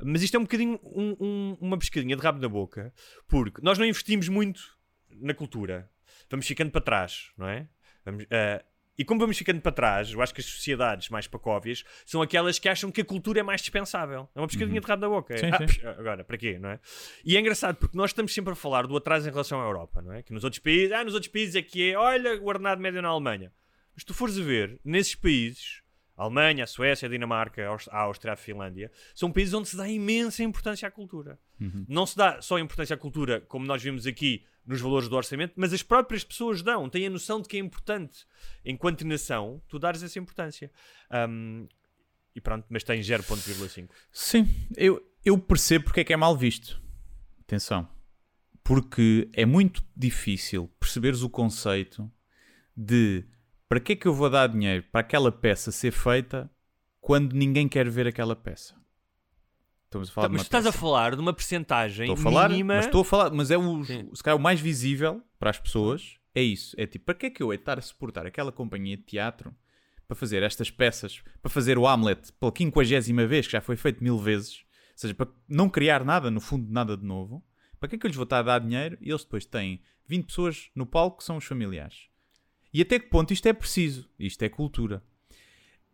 Mas isto é um bocadinho um- um- uma pescadinha de rabo na boca, porque nós não investimos muito na cultura. Vamos ficando para trás, não é? Vamos, uh, e como vamos ficando para trás, eu acho que as sociedades mais pacóvias são aquelas que acham que a cultura é mais dispensável. É uma pescadinha de rabo na boca. Sim, "Ah, sim. agora, para quê, não é? E é engraçado porque nós estamos sempre a falar do atraso em relação à Europa, não é? Que nos outros países, ah, nos outros países é que é, olha, o ordenado médio na Alemanha. Mas se tu fores a ver, nesses países, a Alemanha, a Suécia, a Dinamarca, a Áustria, a Finlândia, são países onde se dá imensa importância à cultura. Não se dá só importância à cultura, como nós vimos aqui nos valores do orçamento, mas as próprias pessoas dão, têm a noção de que é importante, enquanto nação, tu dares essa importância. Ahm, e pronto, mas tem 0.5. Sim, eu, eu percebo porque é que é mal visto. Atenção. Porque é muito difícil perceberes o conceito de para que é que eu vou dar dinheiro para aquela peça ser feita quando ninguém quer ver aquela peça. Estamos a falar de mas estás a peça. falar de uma percentagem Estou a falar, mínima. mas estou a falar, mas é o, Sim. se calhar o mais visível para as pessoas é isso. É tipo, para que é que eu de estar a suportar aquela companhia de teatro para fazer estas peças, para fazer o Hamlet pela quinquagésima vez, que já foi feito mil vezes, ou seja, para não criar nada, no fundo, nada de novo, para que é que eu lhes vou estar a dar dinheiro e eles depois têm 20 pessoas no palco que são os familiares? E até que ponto isto é preciso? Isto é cultura.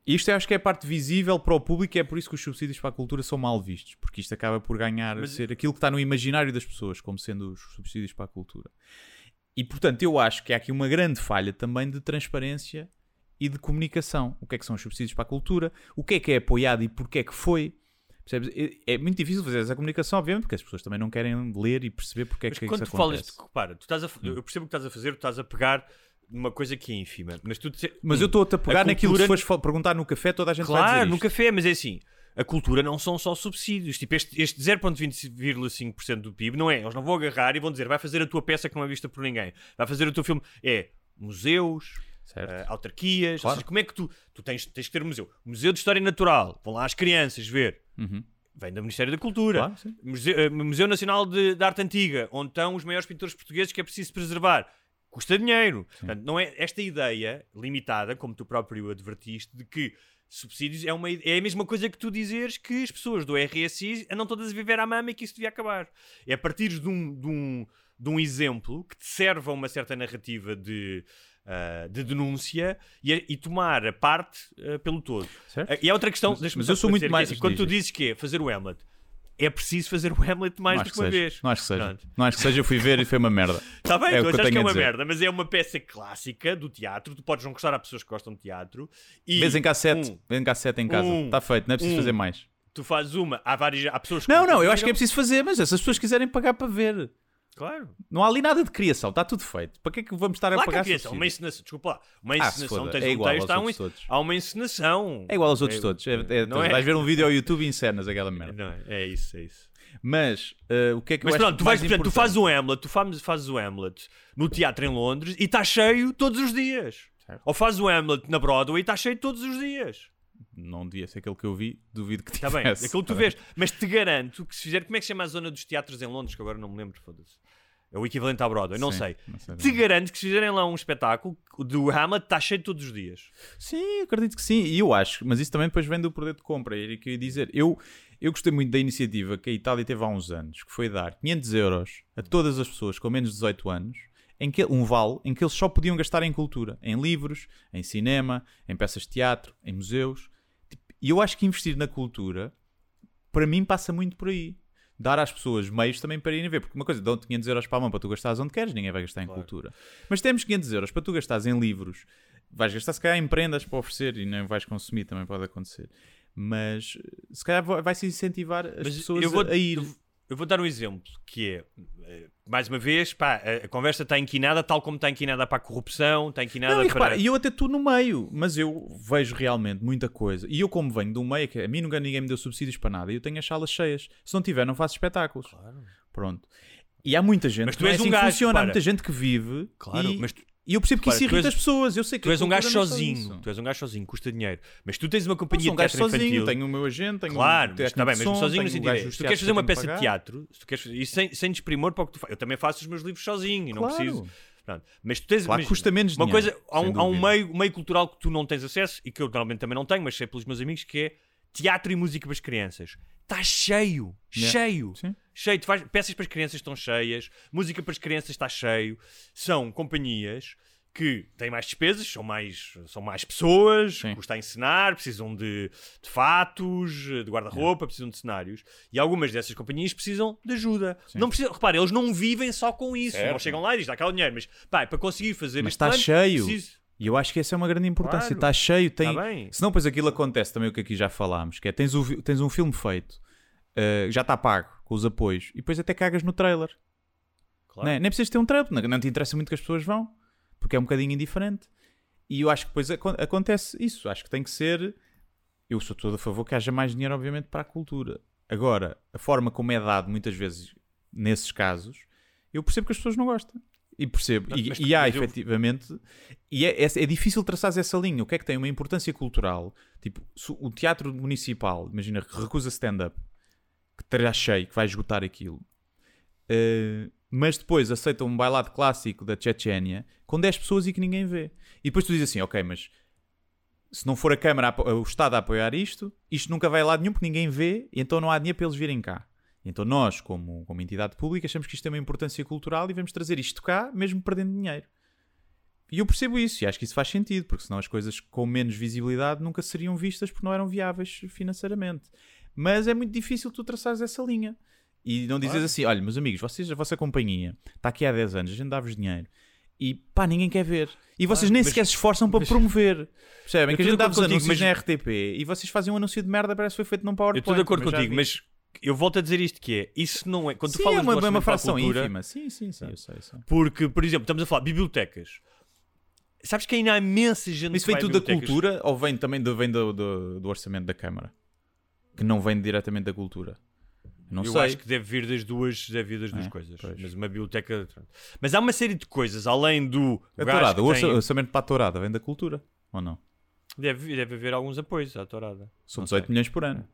Isto eu acho que é a parte visível para o público e é por isso que os subsídios para a cultura são mal vistos, porque isto acaba por ganhar, Mas- ser aquilo que está no imaginário das pessoas, como sendo os subsídios para a cultura. E portanto, eu acho que há aqui uma grande falha também de transparência e de comunicação. O que é que são os subsídios para a cultura? O que é que é apoiado e porquê é que foi? Percebes? É- É muito difícil fazer essa comunicação, obviamente, porque as pessoas também não querem ler e perceber porque é Mas que quando isso tu falas, acontece. Hum. de, repara, tu estás a, eu percebo o que estás a fazer, tu estás a pegar numa coisa que é ínfima, mas tu te- Mas Hum, eu estou-te a pegar a naquilo que cultura- se fores perguntar no café, toda a gente vai dizer Claro, no café, mas é assim. A cultura não são só subsídios. Tipo, este, este 0,25% do PIB não é. Eles não vão agarrar e vão dizer vai fazer a tua peça que não é vista por ninguém. Vai fazer o teu filme. É museus, eh, autarquias. Ou Claro. seja, como é que tu, tu tens, tens que ter um museu? Museu de História Natural. Vão lá as crianças ver. Uhum. Vem do Ministério da Cultura. Claro. Museu, eh, Museu Nacional de, de Arte Antiga, onde estão os maiores pintores portugueses que é preciso preservar. Custa dinheiro. Portanto, não é esta ideia limitada, como tu próprio advertiste, de que subsídios é, uma, é a mesma coisa que tu dizeres que as pessoas do RSI andam todas a viver à mama e que isso devia acabar. É a partir de um, de um, de um exemplo que te serve a uma certa narrativa de, ah, de denúncia e, e tomar a parte ah, pelo todo. Certo. Ah, E há outra questão, Mas- mas eu sou muito é mais- quando tu diz, dizes que é fazer o Hamlet, é preciso fazer o Hamlet mais do que uma seja. vez. Não acho que seja. Pronto. Não acho que seja. Eu fui ver e foi uma merda. Está bem, É tu achas que é uma merda, mas é uma peça clássica do teatro. Tu podes não gostar, há pessoas que gostam de teatro. E Vês em cassete. um, Vês em cassete em casa. Um. Está feito. Não é preciso Um. fazer mais. tu fazes uma, há várias, há pessoas que Não, não. Eu acho que é preciso fazer. Mas se as pessoas quiserem pagar para ver. Claro. Não há ali nada de criação. Está tudo feito. Para que é que vamos estar a Claro que pagar criação, uma encenação, desculpa lá, uma Ah, encenação, foda, tens é um igual texto, aos há, um, todos. há uma encenação. É igual aos outros É- todos. É, é- não é? Vais ver um vídeo ao YouTube e encenas aquela merda. Não, é isso, é isso. Mas eh, o que é que Mas eu pronto, tu, vais, portanto, tu fazes o Hamlet, tu fazes, fazes o Hamlet no teatro em Londres e está cheio todos os dias. Certo. Ou fazes o Hamlet na Broadway e está cheio todos os dias. Não devia ser aquele que eu vi. Duvido que Está tivesse. bem, aquilo que tu vês. Mas te garanto que se fizer. Como é que se chama a zona dos teatros em Londres? Que agora não me lembro, foda-se. É o equivalente à Broadway, não Sim, sei. não sei Te garanto que se fizerem lá um espetáculo do Hamlet está cheio todos os dias. Sim, acredito que sim. E eu acho, mas isso também depois vem do poder de compra. Que eu ia dizer. Eu, eu gostei muito da iniciativa que a Itália teve há uns anos, que foi dar 500 euros a todas as pessoas com menos de 18 anos, em que, um vale em que eles só podiam gastar em cultura, em livros, em cinema, em peças de teatro, em museus. E eu acho que investir na cultura, para mim, passa muito por aí. Dar às pessoas meios também para irem ver. Porque uma coisa, dão 500 euros para a mão para tu gastares onde queres, ninguém vai gastar em cultura. Mas temos 500 euros para tu gastares em livros, vais gastar se calhar em prendas para oferecer e não vais consumir, também pode acontecer. Mas se calhar vai- vai-se incentivar as Mas pessoas vou, a ir. eu, eu vou dar um exemplo que é, eh, mais uma vez, pá, a, conversa está inquinada tal como está inquinada para a corrupção, está inquinada Não, e para. e eu até estou no meio, mas eu vejo realmente muita coisa. E eu, como venho de um meio, que a mim nunca ninguém me deu subsídios para nada, e eu tenho as salas cheias. Se não tiver, não faço espetáculos. Pronto. E há muita gente Mas tu que não é és um assim que gajo, funciona. Há repara. muita gente que vive. Claro, e, mas tu- e eu percebo que repara, isso irrita és- as pessoas. Eu sei que Tu és um gajo é sozinho, tu és um gajo sozinho, custa dinheiro. Mas tu tens uma companhia um de teatro sozinho, infantil. tenho o meu agente, tenho Claro, um mas está bem, som, sozinho no sentido um é, se tu queres fazer uma peça de teatro, se tu queres, e sem, sem desprimor para o que tu fazes, eu também faço os meus livros sozinho e não Claro. preciso. Pronto. Mas tu tens Claro imagina, custa menos uma dinheiro, coisa, há um, há um meio, meio cultural que tu não tens acesso e que eu normalmente também não tenho, mas sei pelos meus amigos que é teatro e música para as crianças. Está cheio, Yeah. cheio. Sim. Cheio, faz, peças para as crianças estão cheias, música para as crianças está cheio. São companhias que têm mais despesas, são mais, são mais pessoas, Sim. custa a encenar, precisam de, de fatos, de guarda-roupa, precisam de cenários. E algumas dessas companhias precisam de ajuda. Não precisam, repare, eles não vivem só com isso. Não Certo. chegam lá e dizem, dá cá o dinheiro, mas pá, para conseguir fazer Mas este está plano, cheio. preciso- E eu acho que essa é uma grande importância. Claro. Está cheio, tem. Tá bem. Senão, depois aquilo acontece também o que aqui já falámos: que é tens, o tens um filme feito, uh, já está pago com os apoios, e depois até cagas no trailer. Claro. Não é? Nem precisas ter um trailer, não, não te interessa muito que as pessoas vão, porque é um bocadinho indiferente. E eu acho que depois acon- acontece isso. Acho que tem que ser. Eu sou todo a favor que haja mais dinheiro, obviamente, para a cultura. Agora, a forma como é dado, muitas vezes, nesses casos, eu percebo que as pessoas não gostam. E percebo. E, mas- e há, eu- efetivamente. E é, é, é difícil traçar essa linha. O que é que tem uma importância cultural? Tipo, se o teatro municipal, imagina, que recusa stand-up, que terá cheio, que vai esgotar aquilo. Uh, mas depois aceita um bailado clássico da Chechênia com 10 pessoas e que ninguém vê. E depois tu dizes assim, ok, mas se não for a Câmara, o Estado a apoiar isto, isto nunca vai lado nenhum porque ninguém vê então não há dinheiro para eles virem cá. Então nós, como, como entidade pública, achamos que isto tem uma importância cultural e vamos trazer isto cá, mesmo perdendo dinheiro. E eu percebo isso e acho que isso faz sentido, porque senão as coisas com menos visibilidade nunca seriam vistas porque não eram viáveis financeiramente. Mas é muito difícil tu traçares essa linha. E não dizes assim, olha, meus amigos, vocês, a vossa companhia está aqui há 10 anos, a gente dá-vos dinheiro e pá, ninguém quer ver. E vocês nem mas- sequer se esforçam para promover. Percebem? Eu Que a gente dá-vos anúncios mas- na RTP e vocês fazem um anúncio de merda, parece que foi feito num Eu PowerPoint. estou de acordo eu contigo, mas eu volto a dizer isto que é, isso não é, quando tu Sim, falas é uma, do é uma a fração cultura, ínfima. Sim, sim, sim, eu sei, eu sei. Porque, por exemplo, estamos a falar de bibliotecas. Sabes que ainda há imensa gente Mas isso vem a tudo da cultura ou vem também do, vem do, do, do orçamento da Câmara? Que não vem diretamente da cultura. Não eu sei. acho que deve vir das duas, deve vir das duas É, coisas. pois. Mas uma biblioteca. Mas há uma série de coisas, além do. A gajo tourada, o tem- orçamento para a tourada vem da cultura, ou não? deve, deve haver alguns apoios à tourada. São Não 18 sei. milhões por ano.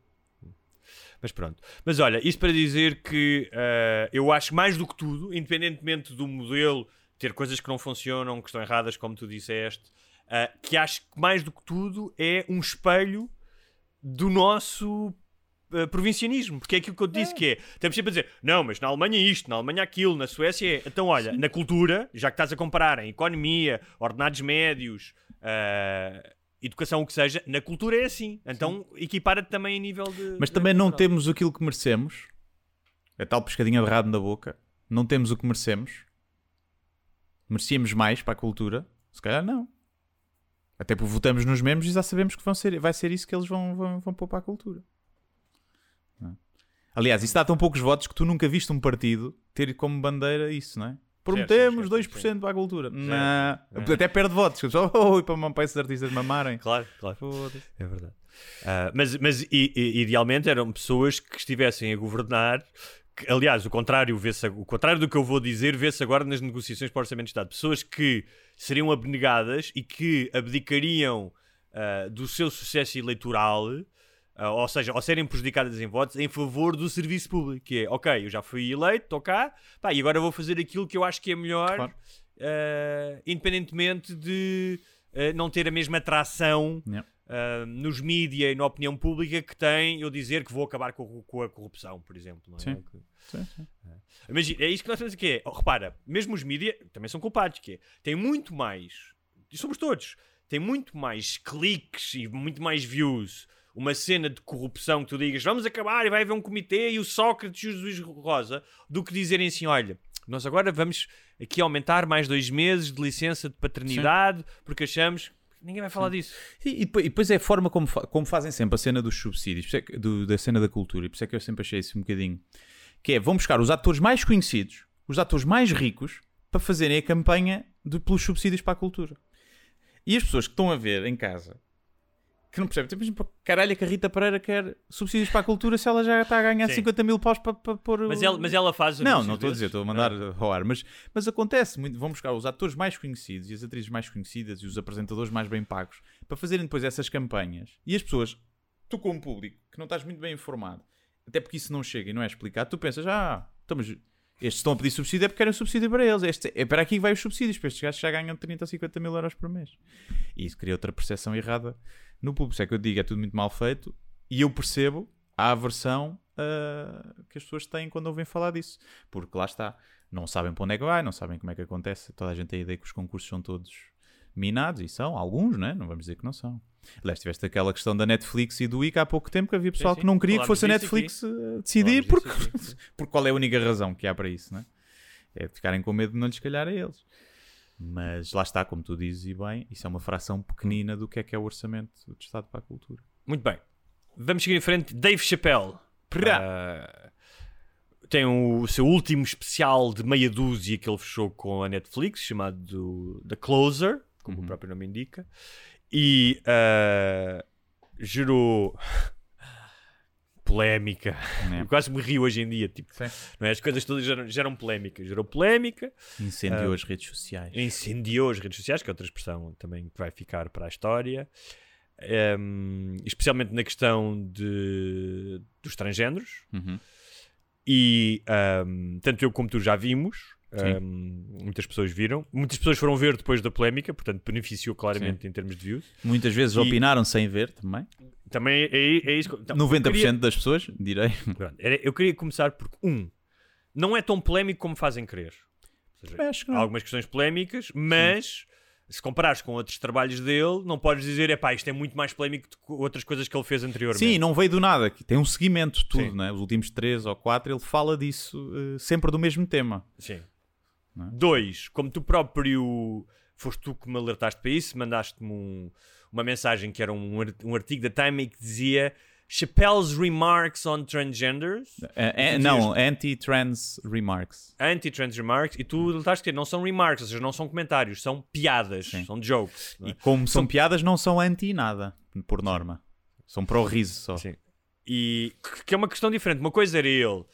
Mas pronto. Mas olha, isto para dizer que eh, eu acho mais do que tudo, independentemente do modelo ter coisas que não funcionam, que estão erradas, como tu disseste, eh, que acho que mais do que tudo é um espelho do nosso eh, provincianismo. Porque é aquilo que eu te disse, que é, estamos sempre a dizer, não, mas na Alemanha é isto, na Alemanha aquilo, na Suécia é. Então olha, na cultura, já que estás a comparar em economia, ordenados médios, educação, o que seja, na cultura é assim. Então equipara-te também a nível de... Mas também não temos aquilo que merecemos. É tal pescadinha de rabo na boca. Não temos o que merecemos. Merecíamos mais para a cultura. Se calhar não. Até porque votamos nos mesmos e já sabemos que vão ser, vai ser isso que eles vão, vão, vão pôr para a cultura. Não é? Aliás, isso dá tão poucos votos que tu nunca viste um partido ter como bandeira isso, não é? Prometemos certo, 2% para a cultura. Não. Até perde votos. Pessoal, oh, para, para esses artistas mamarem. Claro, claro. É verdade. Ah, mas mas i- i- idealmente eram pessoas que estivessem a governar. que, aliás, o contrário, vê-se, o contrário do que eu vou dizer vê-se agora nas negociações para o Orçamento de Estado. Pessoas que seriam abnegadas e que abdicariam ah, do seu sucesso eleitoral, ah, ou seja, ao serem prejudicadas em votos, em favor do serviço público. Que é, ok, eu já fui eleito, estou cá, pá, e agora vou fazer aquilo que eu acho que é melhor, Claro. ah, independentemente de ah, não ter a mesma atração. Uh, nos mídia e na opinião pública que tem eu dizer que vou acabar com, com a corrupção, por exemplo. É? Sim. Sim, sim. Imagina, é isso que nós temos aqui. É, oh, repara, mesmo os mídia também são culpados, que é, têm muito mais, e somos todos, têm muito mais cliques e muito mais views. Uma cena de corrupção que tu digas vamos acabar e vai haver um comitê e o Sócrates e o Luís Rosa, do que dizerem assim: olha, nós agora vamos aqui aumentar mais dois meses de licença de paternidade porque achamos. Ninguém vai falar disso. E, e depois- é a forma como, fa- como fazem sempre a cena dos subsídios, é que- do- da cena da cultura, e por isso é que eu sempre achei isso um bocadinho. Que é, vão buscar os atores mais conhecidos, os atores mais ricos, para fazerem a campanha de, pelos subsídios para a cultura. E as pessoas que estão a ver em casa, que não percebem, tipo, para caralho é que a Rita Pereira quer subsídios para a cultura se ela já está a ganhar Sim. 50 mil paus para, para pôr. Mas ela, mas ela faz Não, não estou a dizer, estou a mandar ao ar, mas, mas acontece, muito, vão buscar os atores mais conhecidos e as atrizes mais conhecidas e os apresentadores mais bem pagos para fazerem depois essas campanhas. E as pessoas, tu como público, que não estás muito bem informado, até porque isso não chega e não é explicado, tu pensas, ah, então, mas estes estão a pedir subsídio é porque querem subsídio para eles. Este, é para aqui que vai os subsídios, para estes gajos já ganham 30 ou 50 mil euros por mês. E isso cria outra percepção errada no público. É que eu digo, é tudo muito mal feito e eu percebo a aversão ah, que as pessoas têm quando ouvem falar disso. Porque lá está, não sabem para onde é que vai, não sabem como é que acontece. Toda a gente tem a ideia que os concursos são todos minados e são, alguns, né? não vamos dizer que não são. Aliás, tiveste aquela questão da Netflix e do ICA há pouco tempo que havia pessoal sim. que não queria que Falámos fosse a Netflix a decidir Falámos porque, aqui, sim. porque qual é a única razão que há para isso, né? É de ficarem com medo de não lhes calhar a eles. Mas lá está, como tu dizes e bem, isso é uma fração pequenina do que é que é o orçamento de Estado para a cultura. Muito bem. Vamos seguir em frente. Dave Chappelle. Ah, tem o seu último especial de meia dúzia que ele fechou com a Netflix, chamado The Closer, como o próprio nome indica. E ah, gerou polémica. É. Eu quase me rio hoje em dia. Tipo, Sim. não é? As coisas todas geram, geram polémica. Gerou polémica. Incendiou as redes sociais. incendiou as redes sociais, que é outra expressão também que vai ficar para a história, Ehm, especialmente na questão de, dos transgêneros. Uhum. E ehm, tanto eu como tu já vimos. Sim. ehm, muitas pessoas viram, muitas pessoas foram ver depois da polémica, portanto beneficiou claramente em termos de views. Muitas vezes E- opinaram sem ver também. Também é, é isso. que- então, 90% eu queria- das pessoas, direi. Eu queria começar por um, não é tão polémico como fazem crer. Seja, que há algumas questões polémicas, mas se comparares com outros trabalhos dele, não podes dizer, é pá, isto é muito mais polémico do que outras coisas que ele fez anteriormente. Sim, não veio do nada. que Tem um seguimento, tudo, Sim. né? Os últimos três ou quatro, ele fala disso eh, sempre do mesmo tema. Sim. É? Dois, como tu próprio foste tu que me alertaste para isso, mandaste-me um- uma mensagem que era um, um artigo da Time e que dizia Chappelle's remarks on transgenders, Eh, eh, não, anti-trans remarks. anti-trans remarks, e tu alertaste que não são remarks, ou seja, não são comentários, são piadas, Sim. são jokes. é? E como são piadas, não são anti nada, por norma. São para o riso só. Sim. E que- que é uma questão diferente. Uma coisa era ele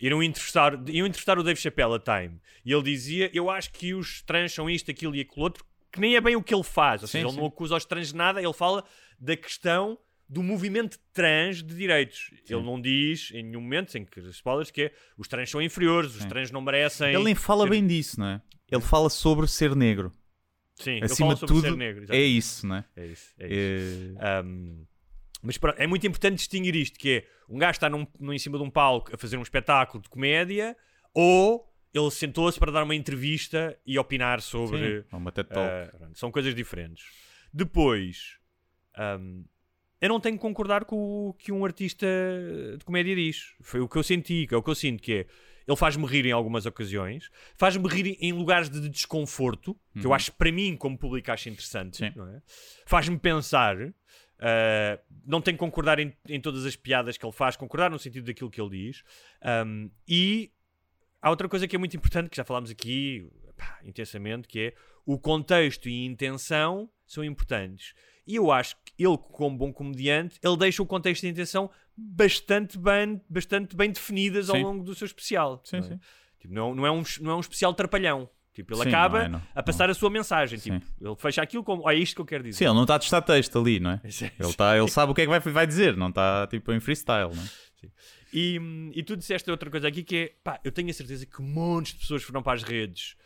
iam entrevistar, iam entrevistar o Dave Chappelle a Time e ele dizia: Eu acho que os trans são isto, aquilo e aquilo outro, que nem é bem o que ele faz. Ou Sim, seja, ele sim. não acusa os trans de nada, ele fala da questão do movimento trans de direitos. Ele não diz em nenhum momento, sem que spoilers, que é os trans são inferiores, os trans não merecem. Ele nem fala ser- bem disso, não é? Ele fala sobre ser negro. Sim, ele Acima de tudo, ser negro. é isso, não é? É isso. É isso. É... Um, mas pronto, é muito importante distinguir isto: que é um gajo está num, num- em cima de um palco a fazer um espetáculo de comédia, ou ele sentou-se para dar uma entrevista e opinar sobre. Sim, uma TED Talk. uh, são coisas diferentes. Depois, um, eu não tenho que concordar com o que um artista de comédia diz. Foi o que eu senti, que é o que eu sinto, que é. Ele faz-me rir em algumas ocasiões, faz-me rir em lugares de desconforto, que eu acho, para mim, como público, acho interessante. É? Faz-me pensar. Uh, não tenho que concordar em, em todas as piadas que ele faz, concordar no sentido daquilo que ele diz. Um, e há outra coisa que é muito importante, que já falámos aqui pá, intensamente, que é o contexto e a intenção são importantes. E eu acho que ele, como bom comediante, ele deixa o contexto e a intenção bastante bem, bastante bem definidas ao Sim. longo do seu especial. Sim, não é? sim. Tipo, não, não, é um, não é um especial trapalhão. Tipo, ele Sim, acaba não é, não. a passar a sua mensagem. Sim. Tipo, ele fecha aquilo como. "Ó, é isto que eu quero dizer. Sim, ele não está a testar texto ali, não é? Sim, Ele, tá, ele sabe o que é que vai, vai dizer, não está tipo em freestyle, não é? E, e tu disseste outra coisa aqui que é, pá, eu tenho a certeza que montes de pessoas foram para as redes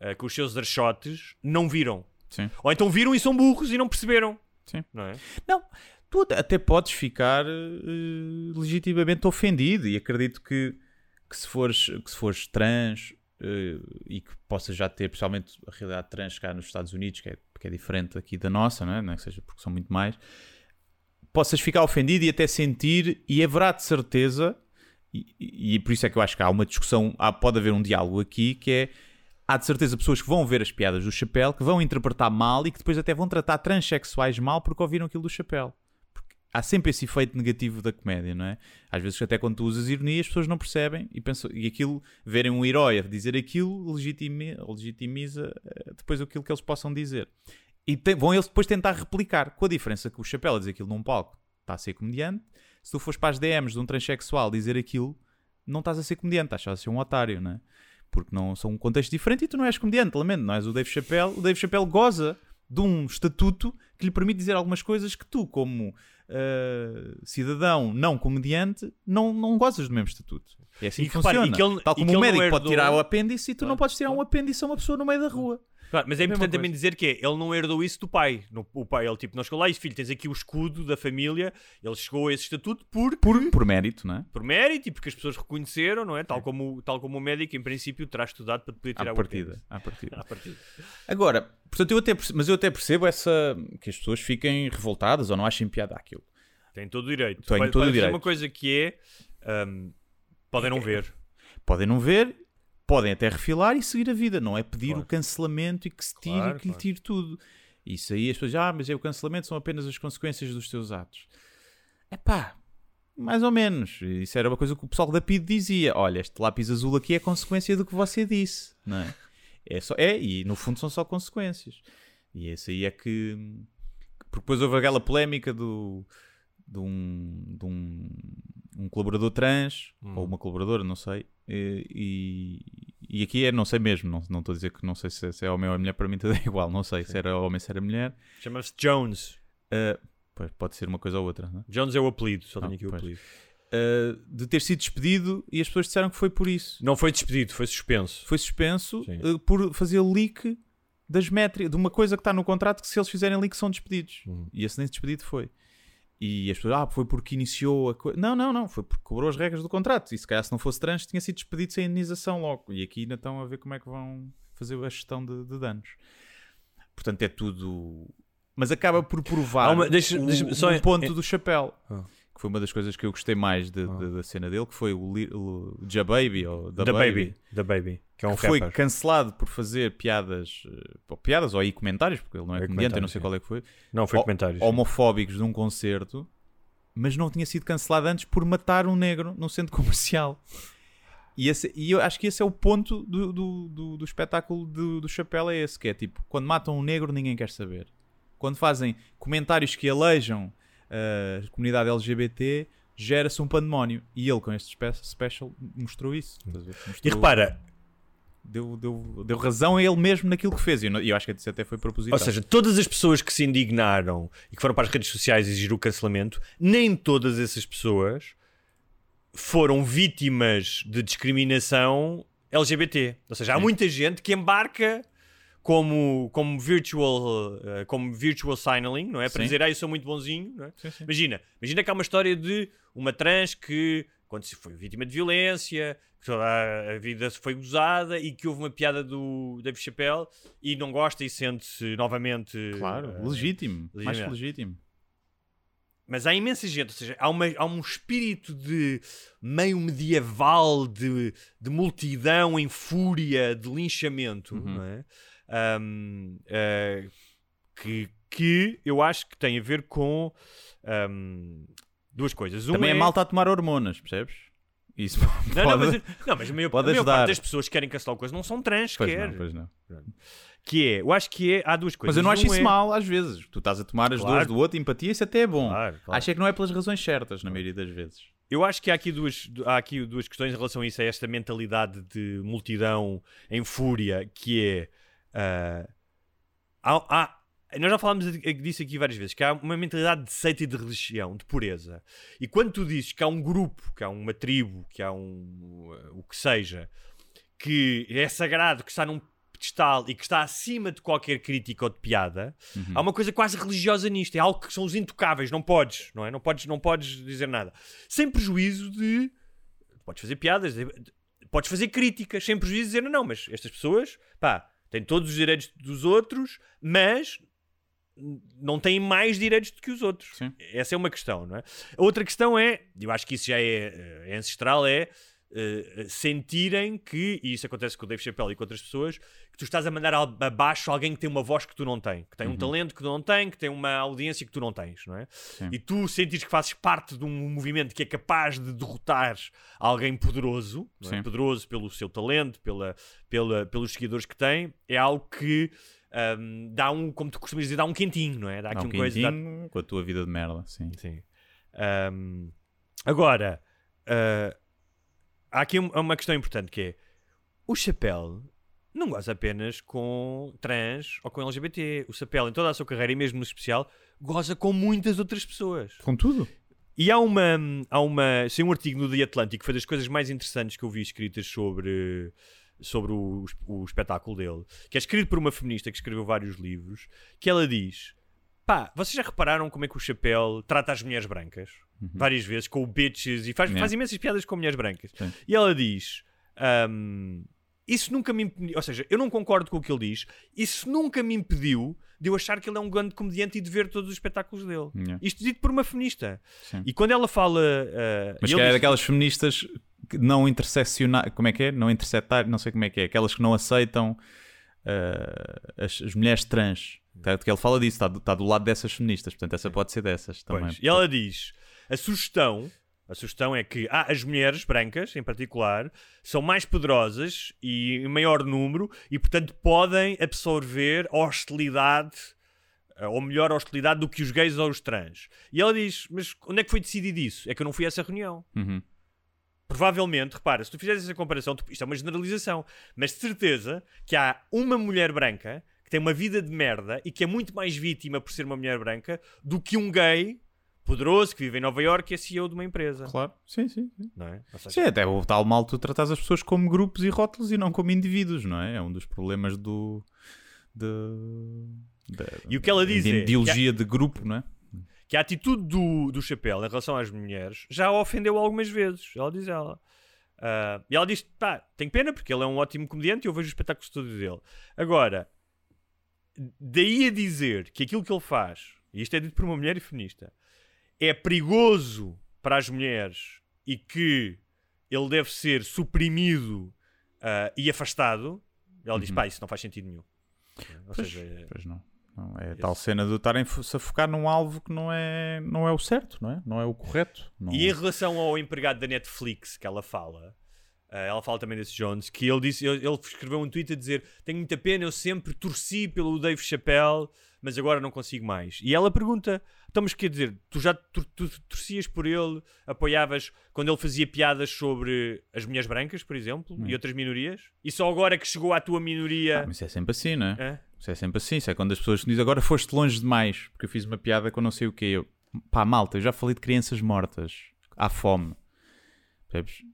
eh, com os seus archotes, não viram. Sim. Ou então viram e são burros e não perceberam. Sim. Não é? Não, tu até- podes ficar eh, legitimamente ofendido e acredito que, que, se, fores, que se fores trans eh, e que possas já ter, principalmente a realidade trans cá nos Estados Unidos, que é, que é diferente aqui da nossa, não é? Não é que seja porque são muito mais, possas ficar ofendido e até sentir, e haverá de certeza, e, e- por isso é que eu acho que há uma discussão, há, pode haver um diálogo aqui que é. Há de certeza pessoas que vão ver as piadas do chapéu, que vão interpretar mal e que depois até vão tratar transexuais mal porque ouviram aquilo do chapéu. Há sempre esse efeito negativo da comédia, não é? Às vezes, até quando tu usas ironia, as pessoas não percebem e, pensam, e aquilo, verem um herói a dizer aquilo, legitimi- legitimiza eh, depois aquilo que eles possam dizer. E tem- vão eles depois tentar replicar, com a diferença que o chapéu a dizer aquilo num palco está a ser comediante. Se tu fores para as DMs de um transexual dizer aquilo, não estás a ser comediante, estás só a ser um otário, não é? Porque não são um contexto diferente e tu não és comediante, lamento, não és o Dave Chappelle. O Dave Chappelle goza de um estatuto que lhe permite dizer algumas coisas que tu, como eh, cidadão não comediante, não, não gozas do mesmo estatuto. É assim E que repare, funciona. e que ele- Tal como o não médico pode herdou- tirar o apêndice e tu não Claro, podes tirar um apêndice a uma pessoa no meio da rua. Claro, mas é Mesma importante também dizer que é, ele não herdou isso do pai. No- o pai, ele tipo, não chegou lá e disse, filho, tens aqui o escudo da família. Ele chegou a esse estatuto por, Por, por mérito, não é? por mérito e porque as pessoas reconheceram, não é? Tal, como, tal como o médico, em princípio, terá estudado para poder tirar À o partida. apêndice. À partida. À partida. Agora, portanto, eu até mas eu até percebo essa que as pessoas fiquem revoltadas ou não achem piada àquilo. Tem todo o direito. Tem todo o direito. uma coisa que é, hum, podem não ver. Podem não ver, podem até refilar e seguir a vida, não é pedir Claro. o cancelamento e que se tire Claro, e que lhe tire tudo. Isso aí as pessoas, ah, mas é o cancelamento são apenas as consequências dos teus atos. É pá, mais ou menos. Isso era uma coisa que o pessoal da PID dizia. Olha, este lápis azul aqui é consequência do que você disse, não é? É, só, é e no fundo são só consequências. E esse aí é que. Porque depois houve aquela polémica do. De um, de um, um colaborador trans, Hum. ou uma colaboradora, não sei, e, e, e aqui é, não sei mesmo, não não estou a dizer que não sei se, se é homem ou é mulher, para mim tudo é igual, não sei se era homem, se era mulher, Chama-se Jones. Uh, pois, pode ser uma coisa ou outra, é? Jones é o apelido, só tenho Ah, aqui o pois. apelido. Uh, de ter sido despedido e as pessoas disseram que foi por isso. Não foi despedido, foi suspenso. Foi suspenso Sim. uh, por fazer leak das métricas, de uma coisa que está no contrato que se eles fizerem leak são despedidos. Uhum. E esse nem despedido foi. E as pessoas, ah, foi porque iniciou a coisa. Não, não, não, foi porque cobrou as regras do contrato. E se calhar se não fosse trans tinha sido despedido sem indenização logo. E aqui ainda estão a ver como é que vão fazer a gestão de, de danos. Portanto, é tudo. Mas acaba por provar uma- deixa- o, deixa-me só- o ponto é- do chapéu. Ah. Que foi uma das coisas que eu gostei mais de- de- da cena dele, que foi o, o Ja Baby, ou Da The Baby, Baby. The Baby. Que é um que foi cancelado por fazer piadas, eh, pô, piadas ou aí comentários, porque ele não é, É comediante, eu não sei sim. qual é que foi, Não, foi comentários. homofóbicos de um concerto, mas não tinha sido cancelado antes por matar um negro num centro comercial. E, esse- e eu acho que esse é o ponto do, do, do, do espetáculo do, do Chapéu, é esse, que é tipo, quando matam um negro ninguém quer saber. Quando fazem comentários que alejam eh, a comunidade LGBT, gera-se um pandemónio. E ele, com este spe- special, mostrou isso. ver? E Mostrou- repara, Deu, deu, deu razão a ele mesmo naquilo que fez. E eu, acho que isso até foi propositado. ou seja, todas as pessoas que se indignaram e que foram para as redes sociais exigir o cancelamento, nem todas essas pessoas foram vítimas de discriminação LGBT. Ou seja, há muita gente que embarca como, como virtual eh, como virtual signaling, não é? Para Sim. dizer, ah, eu sou muito bonzinho, não é? Sim, sim. Imagina, imagina que há uma história de uma trans que, quando se foi vítima de violência, que toda a- vida se foi gozada e que houve uma piada do Dave Chappelle e não gosta e sente-se novamente. Claro, eh, legítimo. Mais legitimado. legítimo. Mas há imensa gente, ou seja, há, uma- há um espírito de meio medieval, de, de multidão em fúria, de linchamento, Uhum. não é? Ahm, eh, que, que eu acho que tem a ver com ahm, duas coisas. Um Também é é malta a tomar hormonas, percebes? Isso Não, pode... não, mas, não, mas a maior, pode a maior ajudar. parte das pessoas que querem cancelar o coisa não são trans, Pois quer. não, pois não. Que é, eu acho que é, há duas coisas. Mas eu não acho Um isso é- mal, às vezes. Tu estás a tomar as Claro. dores do outro, empatia, isso até é bom. Claro, claro. Acho é que não é pelas razões certas, na maioria das vezes. Eu acho que há aqui, duas, há aqui duas questões em relação a isso, a esta mentalidade de multidão em fúria, que é. Ah, há- há- nós já falámos disso aqui várias vezes, que há uma mentalidade de seita e de religião, de pureza. E quando tu dizes que há um grupo, que há uma tribo, que há um. o que seja, que é sagrado, que está num pedestal e que está acima de qualquer crítica ou de piada, há uma coisa quase religiosa nisto. É algo que são os intocáveis, não podes, não é? Não podes, não podes dizer nada. Sem prejuízo de. Podes fazer piadas, de- podes fazer críticas, sem prejuízo de dizer, não, não, mas estas pessoas, pá, têm todos os direitos dos outros, mas não têm mais direitos do que os outros. Sim. Essa é uma questão, não é? Outra questão é, eu acho que isso já é, é ancestral, é eh, sentirem que, e isso acontece com o Dave Chappelle e com outras pessoas, que tu estás a mandar abaixo alguém que tem uma voz que tu não tens, que tem um talento que tu não tens, que tem uma audiência que tu não tens, não é? E tu sentires que fazes parte de um movimento que é capaz de derrotar alguém poderoso, é? Sim. poderoso pelo seu talento, pela, pela, pelos seguidores que tem, é algo que ahm, dá um, como tu costumas dizer, dá um quentinho, não é? Dá Dá aqui um coisa. dá- com a tua vida de merda, sim. Sim. Ahm, agora, ah, há aqui um- uma questão importante que é o Chapéu não goza apenas com trans ou com LGBT. O Chapéu, em toda a sua carreira, e mesmo no especial, goza com muitas outras pessoas. Com tudo. E há uma, há uma, saiu um artigo no The Atlantic que foi das coisas mais interessantes que eu vi escritas sobre, sobre o, o espetáculo dele, que é escrito por uma feminista que escreveu vários livros, que ela diz: pá, vocês já repararam como é que o Chapéu trata as mulheres brancas? Várias vezes, com o bitches, e faz, Yeah. faz imensas piadas com mulheres brancas. Sim. E ela diz: ahm, isso nunca me impediu, ou seja, eu não concordo com o que ele diz, isso nunca me impediu de eu achar que ele é um grande comediante e de ver todos os espetáculos dele. Yeah. Isto dito por uma feminista. Sim. E quando ela fala. ah, Mas que é diz- daquelas feministas que não interseccionar, como é que é? Não interceptar, não sei como é que é, aquelas que não aceitam ah, as, as mulheres trans. Tá, que ele fala disso, está do, tá do lado dessas feministas, portanto essa pode ser dessas também. Pois. E ela diz: a sugestão. A sugestão é que ah, as mulheres brancas, em particular, são mais poderosas e em maior número e, portanto, podem absorver a hostilidade, ah, ou melhor, a hostilidade do que os gays ou os trans. E ela diz: Mas onde é que foi decidido isso? É que eu não fui a essa reunião. Uhum. Provavelmente, repara, se tu fizeres essa comparação, tu- isto é uma generalização, mas de certeza que há uma mulher branca que tem uma vida de merda e que é muito mais vítima por ser uma mulher branca do que um gay poderoso que vive em Nova York e é CEO de uma empresa. Claro, sim, sim. sim. Não é? Seja, Sim, até o tal mal tu tratas as pessoas como grupos e rótulos e não como indivíduos, não é? É um dos problemas do. De, da- E o que ela diz de é ideologia de grupo, não é? que a atitude do, do Chapéu em relação às mulheres já a ofendeu algumas vezes. Ela diz ela. Ah, e ela diz: pá, tem pena porque ele é um ótimo comediante e eu vejo os espetáculos todos dele. Agora, daí a dizer que aquilo que ele faz, e isto é dito por uma mulher e feminista, é perigoso para as mulheres e que ele deve ser suprimido ah, e afastado, ela diz: pá, isso não faz sentido nenhum. Ou Pois, seja, é- pois não. Não, é a tal cena de estarem-se a focar num alvo que não é, não é o certo, não é? Não é o correto. Não... E em relação ao empregado da Netflix que ela fala, ah, ela fala também desse Jones, que ele disse, ele, ele escreveu um tweet a dizer: Tenho muita pena, eu sempre torci pelo Dave Chappelle, mas agora não consigo mais. E ela pergunta: Então, mas quer dizer, tu já tu, tu torcias por ele, apoiavas quando ele fazia piadas sobre as mulheres brancas, por exemplo, e outras minorias? E só agora que chegou à tua minoria. Ah, mas isso é sempre assim, não é? Hã? Isso é sempre assim. Isso é quando as pessoas dizem agora foste longe demais, porque eu fiz uma piada com não sei o quê. Eu, pá, malta, eu já falei de crianças mortas. Há fome.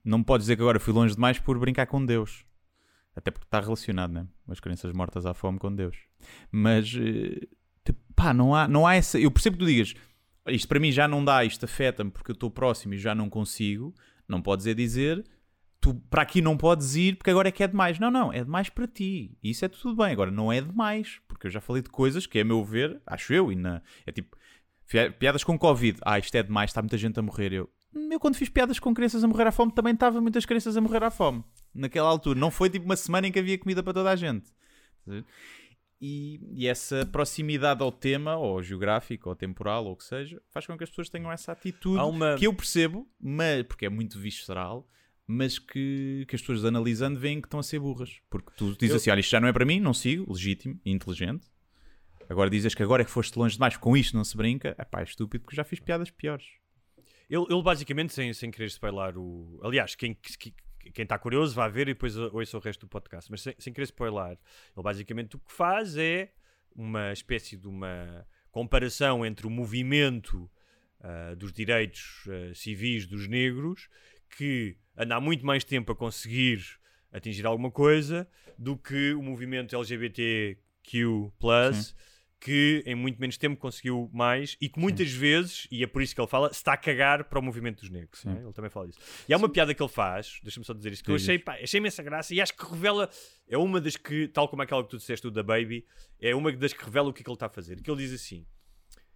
Não me podes dizer que agora fui longe demais por brincar com Deus. Até porque está relacionado, né? As crianças mortas à fome com Deus. Mas, eh, pá, não há, não há essa. Eu percebo que tu digas isto para mim já não dá, isto afeta-me porque eu estou próximo e já não consigo. Não podes é dizer tu para aqui não podes ir porque agora é que é demais. Não, não, é demais para ti. Isso é tudo bem. Agora não é demais, porque eu já falei de coisas que, a meu ver, acho eu, e na, é tipo pi- piadas com Covid. Ah, isto é demais, está muita gente a morrer. Eu, eu quando fiz piadas com crianças a morrer à fome, também estava muitas crianças a morrer à fome. Naquela altura. Não foi tipo uma semana em que havia comida para toda a gente. E, e essa proximidade ao tema, ou geográfico, ou temporal, ou o que seja, faz com que as pessoas tenham essa atitude uma- que eu percebo, mas, porque é muito visceral, mas que, que as pessoas analisando veem que estão a ser burras. Porque tu dizes Eu- assim: olha, isto já não é para mim, não sigo, legítimo e inteligente. Agora dizes que agora é que foste longe demais, com isto não se brinca. É pá, é estúpido porque já fiz piadas piores. Ele, ele basicamente, sem, sem querer spoiler o. Aliás, quem que- quem está curioso vai ver e depois ouça o resto do podcast. Mas sem, sem querer spoiler, ele basicamente o que faz é uma espécie de uma comparação entre o movimento ah, dos direitos ah, civis dos negros, que anda há muito mais tempo a conseguir atingir alguma coisa, do que o movimento LGBTQ, que em muito menos tempo conseguiu mais e que muitas vezes, e é por isso que ele fala, está a cagar para o movimento dos negros. não é? Ele também fala isso. E há uma piada que ele faz, deixa-me só dizer isto, que eu achei, pá, achei imensa graça e acho que revela, é uma das que, tal como aquela que tu disseste, o da Baby, é uma das que revela o que é que ele está a fazer. Que ele diz assim: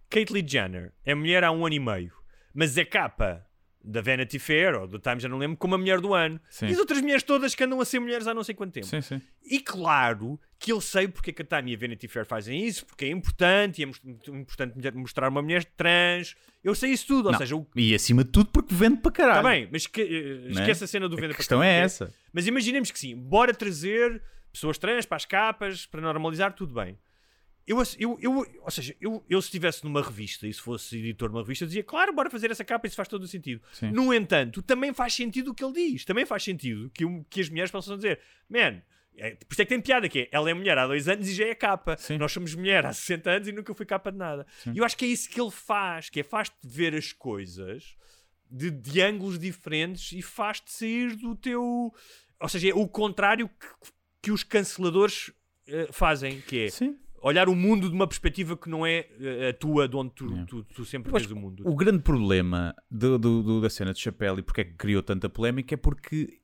Caitlyn Jenner é mulher há um ano e meio, mas é capa da Vanity Fair ou do Time, já não lembro, como a mulher do ano. Sim. E as outras mulheres todas que andam a ser mulheres há não sei quanto tempo. Sim, sim. E claro que eu sei porque é que a Time e a Vanity Fair fazem isso, porque é importante e é importante mostrar uma mulher trans. Eu sei isso tudo, ou Não. seja, o... E acima de tudo porque vende para caralho. Está bem, mas que, eh, Não é? esquece a cena do A venda para questão caralho, é ok? essa. Mas imaginemos que sim, bora trazer pessoas trans para as capas, para normalizar, tudo bem. Eu, eu, eu, ou seja, eu, eu se estivesse numa revista e se fosse editor de uma revista, dizia, claro, bora fazer essa capa, isso faz todo o sentido. Sim. No entanto, também faz sentido o que ele diz. Também faz sentido que, que as mulheres possam dizer, man, é, por isso é que tem piada, que é, ela é mulher há dois anos e já é capa. Sim. Nós somos mulher há 60 anos e nunca fui capa de nada. E eu acho que é isso que ele faz, que é faz-te ver as coisas de, de ângulos diferentes e faz-te sair do teu... Ou seja, é o contrário que, que os canceladores eh, fazem, que é Sim. Olhar o mundo de uma perspectiva que não é eh, a tua, de onde tu, Yeah. tu, tu sempre vês o mundo. O grande problema do- do- do- da cena de Chapéu e porque é que criou tanta polémica é porque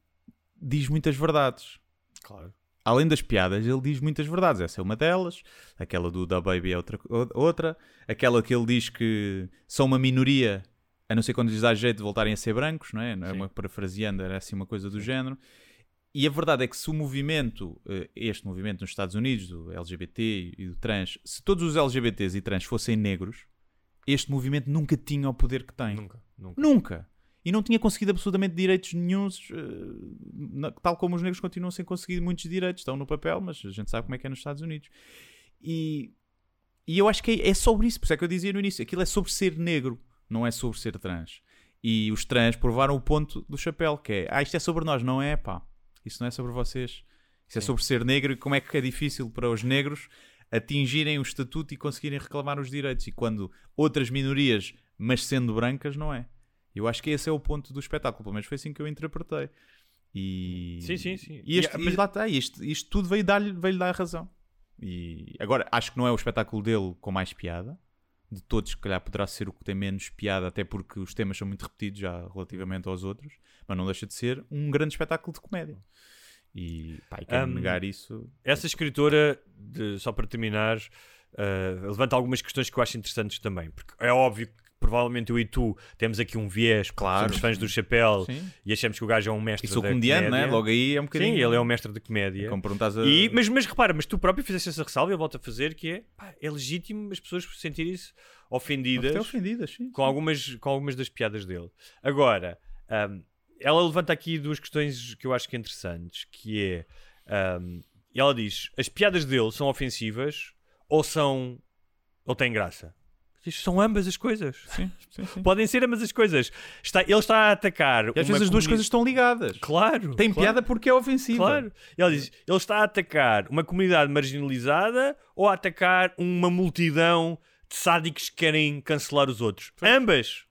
diz muitas verdades. Claro. Além das piadas, ele diz muitas verdades. Essa é uma delas. Aquela do Da Baby é outra, outra. Aquela que ele diz que são uma minoria, a não ser quando lhes dá jeito de voltarem a ser brancos, não é? Não é Sim. uma parafraseando, era assim uma coisa do género. E a verdade é que se o movimento, eh, este movimento nos Estados Unidos, do LGBT e do trans, se todos os LGBTs e trans fossem negros, este movimento nunca tinha o poder que tem. Nunca, nunca. Nunca. E não tinha conseguido absolutamente direitos nenhuns, eh, tal como os negros continuam sem conseguir muitos direitos. Estão no papel, mas a gente sabe como é que é nos Estados Unidos. E, e eu acho que é, é sobre isso. Por isso é que eu dizia no início: aquilo é sobre ser negro, não é sobre ser trans. E os trans provaram o ponto do chapéu, que é: ah, isto é sobre nós, não é? Pá, isso não é sobre vocês. Isso é Sim. sobre ser negro e como é que é difícil para os negros atingirem o estatuto e conseguirem reclamar os direitos. E quando outras minorias, mas sendo brancas, não é. Eu acho que esse é o ponto do espetáculo, pelo menos foi assim que eu interpretei. E, Sim, sim, sim. E, este, E- e mas- lá está, isto, isto tudo veio dar-lhe veio dar a razão. E agora acho que não é o espetáculo dele com mais piada. De todos, se calhar poderá ser o que tem menos piada, até porque os temas são muito repetidos já relativamente aos outros, mas não deixa de ser um grande espetáculo de comédia. E pá, e quem Um, negar isso. Essa escritora, de- só para terminar, eh, levanta algumas questões que eu acho interessantes também. Porque é óbvio que provavelmente eu e tu temos aqui um viés, Claro. somos fãs do Chapéu Sim. e achamos que o gajo é um mestre E sou da comediante, comédia. né? Logo aí é um bocadinho. Sim, ele é um mestre de comédia. Como perguntas a. E, mas, mas repara, mas tu próprio fizeste essa ressalva e eu volto a fazer que é, pá, é legítimo as pessoas sentirem-se ofendidas ofendidas, sim. com algumas, com algumas das piadas dele. Agora, hum, ela levanta aqui duas questões que eu acho que é interessantes, que é, ahm, ela diz, as piadas dele são ofensivas ou são, ou têm graça? São ambas as coisas. Sim, sim, sim. Podem ser ambas as coisas. Está, ele está a atacar. E às vezes as duas coisas estão ligadas. Claro. Tem claro. piada porque é ofensiva. Claro. Ele diz: ele está a atacar uma comunidade marginalizada ou a atacar uma multidão de sádicos que querem cancelar os outros? Ambas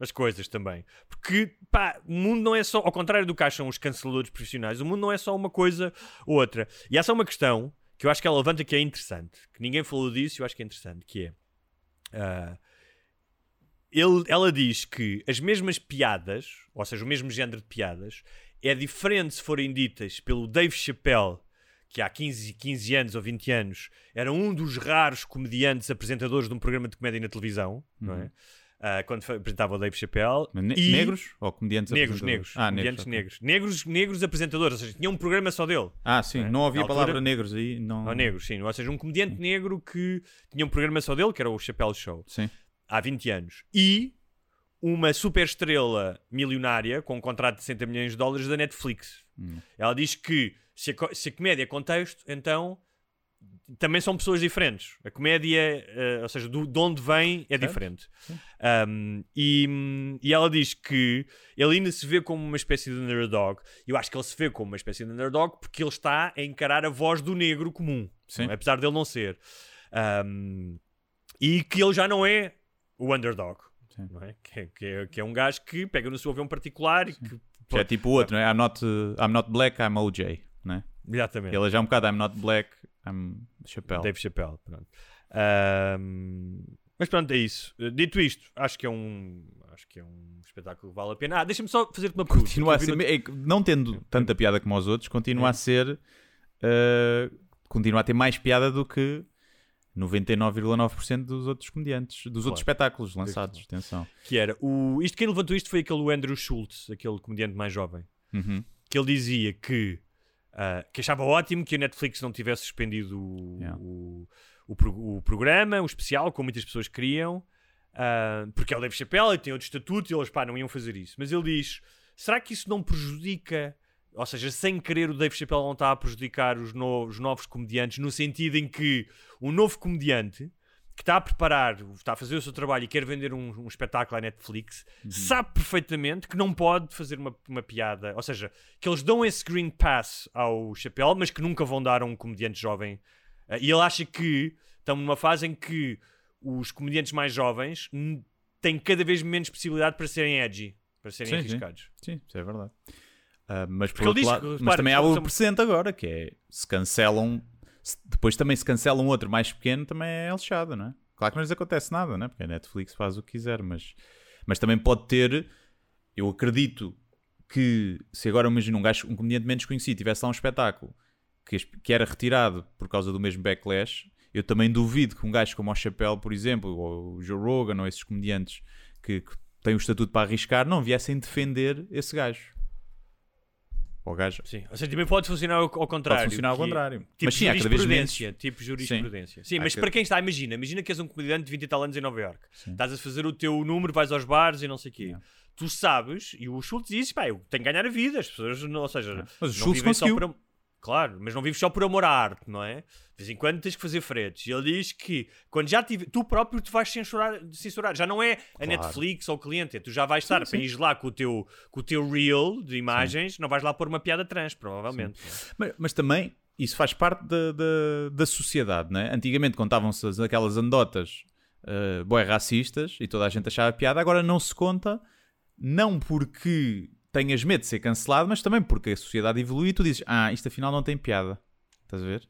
as coisas também. Porque, pá, o mundo não é só, ao contrário do que acham os canceladores profissionais, o mundo não é só uma coisa ou outra. E essa é uma questão que eu acho que ela levanta que é interessante, que ninguém falou disso e eu acho que é interessante, que é. Ah, ele, ela diz que as mesmas piadas, ou seja, o mesmo género de piadas, é diferente se forem ditas pelo Dave Chappelle, que há 15, 15 anos ou 20 anos era um dos raros comediantes apresentadores de um programa de comédia na televisão, não é? Ah, quando apresentava o Dave Chappelle. Ne- e- Negros ou comediantes Negros, apresentadores? negros. Ah, comediantes negros. Negros, negros apresentadores, ou seja, tinha um programa só dele. Ah, sim. É. Não havia a palavra negros aí. Não... Ou negros, sim. Ou seja, um comediante negro que tinha um programa só dele, que era o Chappelle Show, Sim. há 20 anos. E uma super estrela milionária com um contrato de 60 milhões de dólares da Netflix. Hum. Ela diz que se a, se a comédia é contexto, então também são pessoas diferentes. A comédia, eh, ou seja, do, de onde vem é diferente. Um, e, e ela diz que ele ainda se vê como uma espécie de underdog. Eu acho que ele se vê como uma espécie de underdog porque ele está a encarar a voz do negro comum, não é? apesar dele não ser. Um, e que ele já não é o underdog. Não é? Que, é, que, é, que é um gajo que pega no seu avião particular e que. Que é tipo o outro, não é? I'm not, uh, I'm not black, I'm OJ. Né? Exatamente. Ele é já um bocado I'm not black, I'm Chappelle. Dave Chappelle, pronto. Ahm, mas pronto, é isso. Uh, Dito isto, acho que é um acho que é um espetáculo que vale a pena. Ah, deixa-me só fazer-te uma pergunta. Continua a ser, vi é não tendo tanta piada como os outros, continua É. a ser. uh, continua a ter mais piada do que 99,9% dos outros comediantes, dos outros espetáculos lançados. Atenção. no- que era o isto quem levantou isto foi aquele Andrew Schultz, aquele comediante mais jovem, Uhum. que ele dizia que ah, que achava ótimo que a Netflix não tivesse suspendido o, Yeah. o, o pro- o programa, o especial, como muitas pessoas queriam, ah, porque é o Dave Chappelle e tem outro estatuto e eles pá, não iam fazer isso. Mas ele diz: será que isso não prejudica? Ou seja, sem querer, o Dave Chappelle não está a prejudicar os, no- os novos comediantes, no sentido em que um novo comediante que está a preparar, está a fazer o seu trabalho e quer vender um, um espetáculo à Netflix, sabe perfeitamente que não pode fazer uma, uma piada. Ou seja, que eles dão esse green pass ao Chappelle, mas que nunca vão dar a um comediante jovem. Eh, e ele acha que estamos numa fase em que os comediantes mais jovens têm cada vez menos possibilidade para serem edgy, para serem Sim, sim. arriscados. Sim, isso é verdade. Ah, mas, por Porque outro diz lado- que, mas repara, também há o são- presente agora, que é se cancelam, depois também se cancela um outro mais pequeno, também é lixado, não é? Claro que não lhes acontece nada, não é? Porque a Netflix faz o que quiser, mas, mas também pode ter. Eu acredito que se agora imagina um, gajo, um comediante menos conhecido tivesse lá um espetáculo que, que era retirado por causa do mesmo backlash, eu também duvido que um gajo como o Chappelle, por exemplo, ou o Joe Rogan, ou esses comediantes que, que têm o estatuto para arriscar, não viessem defender esse gajo. Ou gajo. Sim, ou seja, também pode funcionar ao, ao contrário. Pode funcionar ao que é contrário. Tipo mas sim, há cada vez menos. jurisprudência. Tipo jurisprudência. Sim, Há mas cada- para quem está, imagina, imagina que és um comediante de 20 e tal anos em Nova York. Sim. Estás a fazer o teu número, vais aos bares e não sei o quê. Yeah. Tu sabes, e o Schultz disse, pá, eu tenho que ganhar a vida. As pessoas, não, ou seja, Mas o não Schultz conseguiu. por am- Claro, mas não vives só por amor à arte, não é? De vez em quando tens que fazer fretes. E ele diz que quando já tive, tu próprio te vais censurar, censurar. Já não é a Claro. Netflix ou o cliente, é tu já vais estar sim. para ir lá com o teu, com o teu reel de imagens, não vais lá pôr uma piada trans, provavelmente. Mas, mas também isso faz parte da, da, da sociedade, não é? Antigamente contavam-se as- aquelas anedotas uh, bué racistas e toda a gente achava piada, agora não se conta, não porque tenhas medo de ser cancelado, mas também porque a sociedade evolui e tu dizes, ah, isto afinal não tem piada. Estás a ver?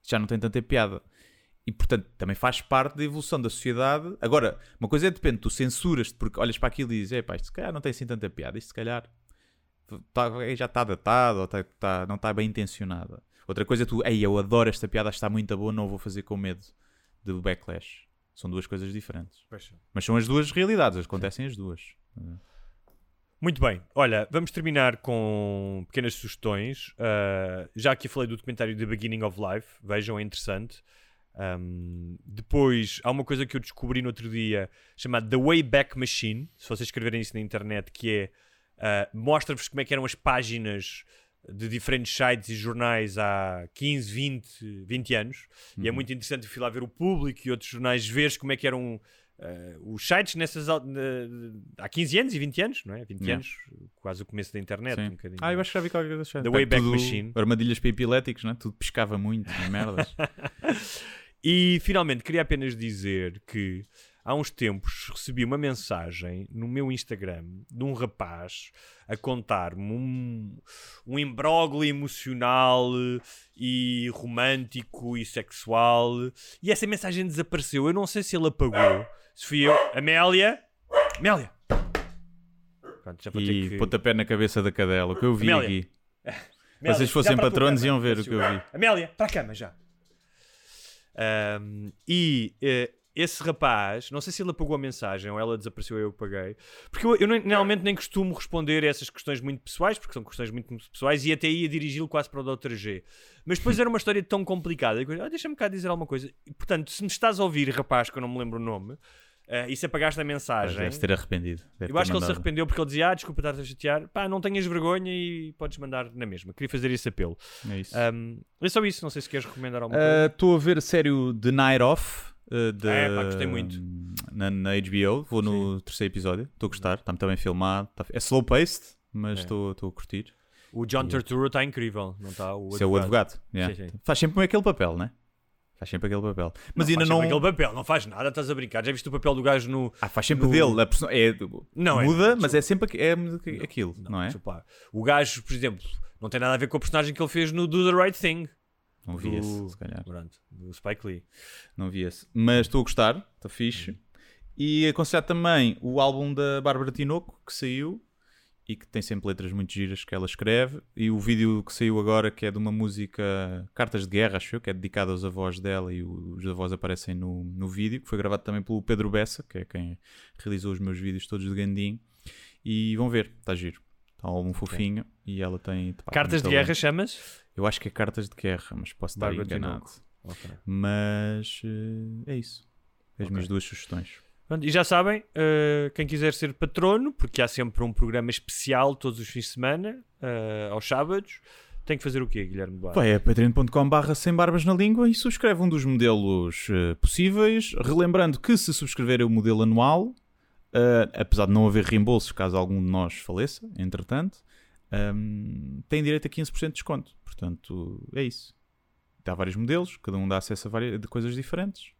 Isto já não tem tanta piada. E portanto também faz parte da evolução da sociedade. Agora, uma coisa é depende, tu censuras-te porque olhas para aquilo e dizes, é pá, isto se calhar não tem assim tanta piada, isto se calhar tá- já está datado ou tá- tá- não está bem intencionada. Outra coisa é tu, ei, eu adoro esta piada, está muito boa, não vou fazer com medo do backlash. São duas coisas diferentes. Mas são as duas realidades, acontecem as duas. Muito bem, olha, vamos terminar com pequenas sugestões. Uh, já aqui falei do documentário The Beginning of Life, vejam, é interessante. Um, depois, há uma coisa que eu descobri no outro dia chamada The Wayback Machine. Se vocês escreverem isso na internet, que é Uh, Mostra-vos como é que eram as páginas de diferentes sites e jornais há 15, 20, 20 anos. E é muito interessante fui lá ver o público e outros jornais, ver como é que eram uh, os sites nessas, na- há 15 anos e 20 anos, não é? 20 Yeah. anos, quase o começo da internet. Sim. Um bocadinho. Ah, eu acho que já vi qualquer coisa. The Wayback Tudo Machine. Armadilhas para epiléticos, né? Tudo pescava muito, e merdas. E finalmente queria apenas dizer que há uns tempos recebi uma mensagem no meu Instagram de um rapaz a contar-me um, um imbróglio emocional e romântico e sexual e essa mensagem desapareceu. Eu não sei se ele apagou. Se fui eu, Amélia, Amélia. Pronto, já vou ter e que... pontapé na cabeça da cadela, o que eu vi Amélia. aqui. Amélia, Vocês fossem patronos cama. iam ver o que eu vi. Amélia, para a cama já. Ahm, e eh, esse rapaz, não sei se ele apagou a mensagem ou ela desapareceu eu paguei, porque eu, eu normalmente nem costumo responder a essas questões muito pessoais, porque são questões muito, pessoais, e até ia dirigi-lo quase para o Dr. G. Mas depois era uma história tão complicada. Ah, Deixa-me cá dizer alguma coisa. E, portanto, se me estás a ouvir, rapaz, que eu não me lembro o nome, eh, e se apagaste a mensagem. Deve-se ter arrependido. Deve Eu acho que ele se mandado. arrependeu porque ele dizia: Ah, desculpa estar-te a chatear, pá, não tenhas vergonha e podes mandar na mesma. Queria fazer esse apelo. É isso. Um, é só isso, não sei se queres recomendar alguma coisa. Ah, Estou a ver a série The Night Off. ah, da- É, pá, gostei muito. Na, na HBO, vou no terceiro episódio. Estou a gostar, está muito bem filmado. tá- é slow paced, mas É. estou estou a curtir. O John Turturro está incrível, não está? O Isso é o advogado. yeah. Sim, sim. Faz sempre aquele papel, né? Faz sempre aquele papel. Mas ainda faz não. sempre aquele papel, não faz nada, estás a brincar. Já viste o papel do gajo no. Ah, faz sempre no- dele. A perso- é, Não, é- muda, mas é sempre é aquilo, não, é? Desculpa lá. O gajo, por exemplo, não tem nada a ver com o personagem que ele fez no Do the Right Thing. Não vi do... esse, se calhar. Pronto, do Spike Lee. Não vi esse. Mas estou a gostar, está fixe. E aconselhar também o álbum da Bárbara Tinoco, que saiu e que tem sempre letras muito giras que ela escreve. E o vídeo que saiu agora, que é de uma música Cartas de Guerra, acho eu, que é dedicado aos avós dela e os avós aparecem no, no vídeo, que foi gravado também pelo Pedro Bessa, que é quem realizou os meus vídeos todos de Gandim. E vão ver, está giro. Está um álbum fofinho e ela tem. pá, Cartas de Guerra chamas? Eu acho que é Cartas de Guerra, mas posso estar Bárbara enganado. Tinoco. Ok. Mas eh, é isso. As minhas duas sugestões. E já sabem, eh, quem quiser ser patrono, porque há sempre um programa especial todos os fins de semana, eh, aos sábados, tem que fazer o quê, Guilherme Duarte? Vai a patreon.com barra sem barbas na língua e subscreve um dos modelos eh, possíveis. Relembrando que se subscrever o modelo anual, apesar de não haver reembolsos caso algum de nós faleça, entretanto, ehm, tem direito a 15% de desconto. Portanto, é isso. Há vários modelos, cada um dá acesso a várias de coisas diferentes.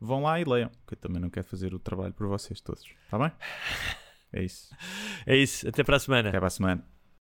Vão lá e leiam, que eu também não quero fazer o trabalho por vocês todos. Está bem? É isso. É isso, até para a semana. Até para a semana.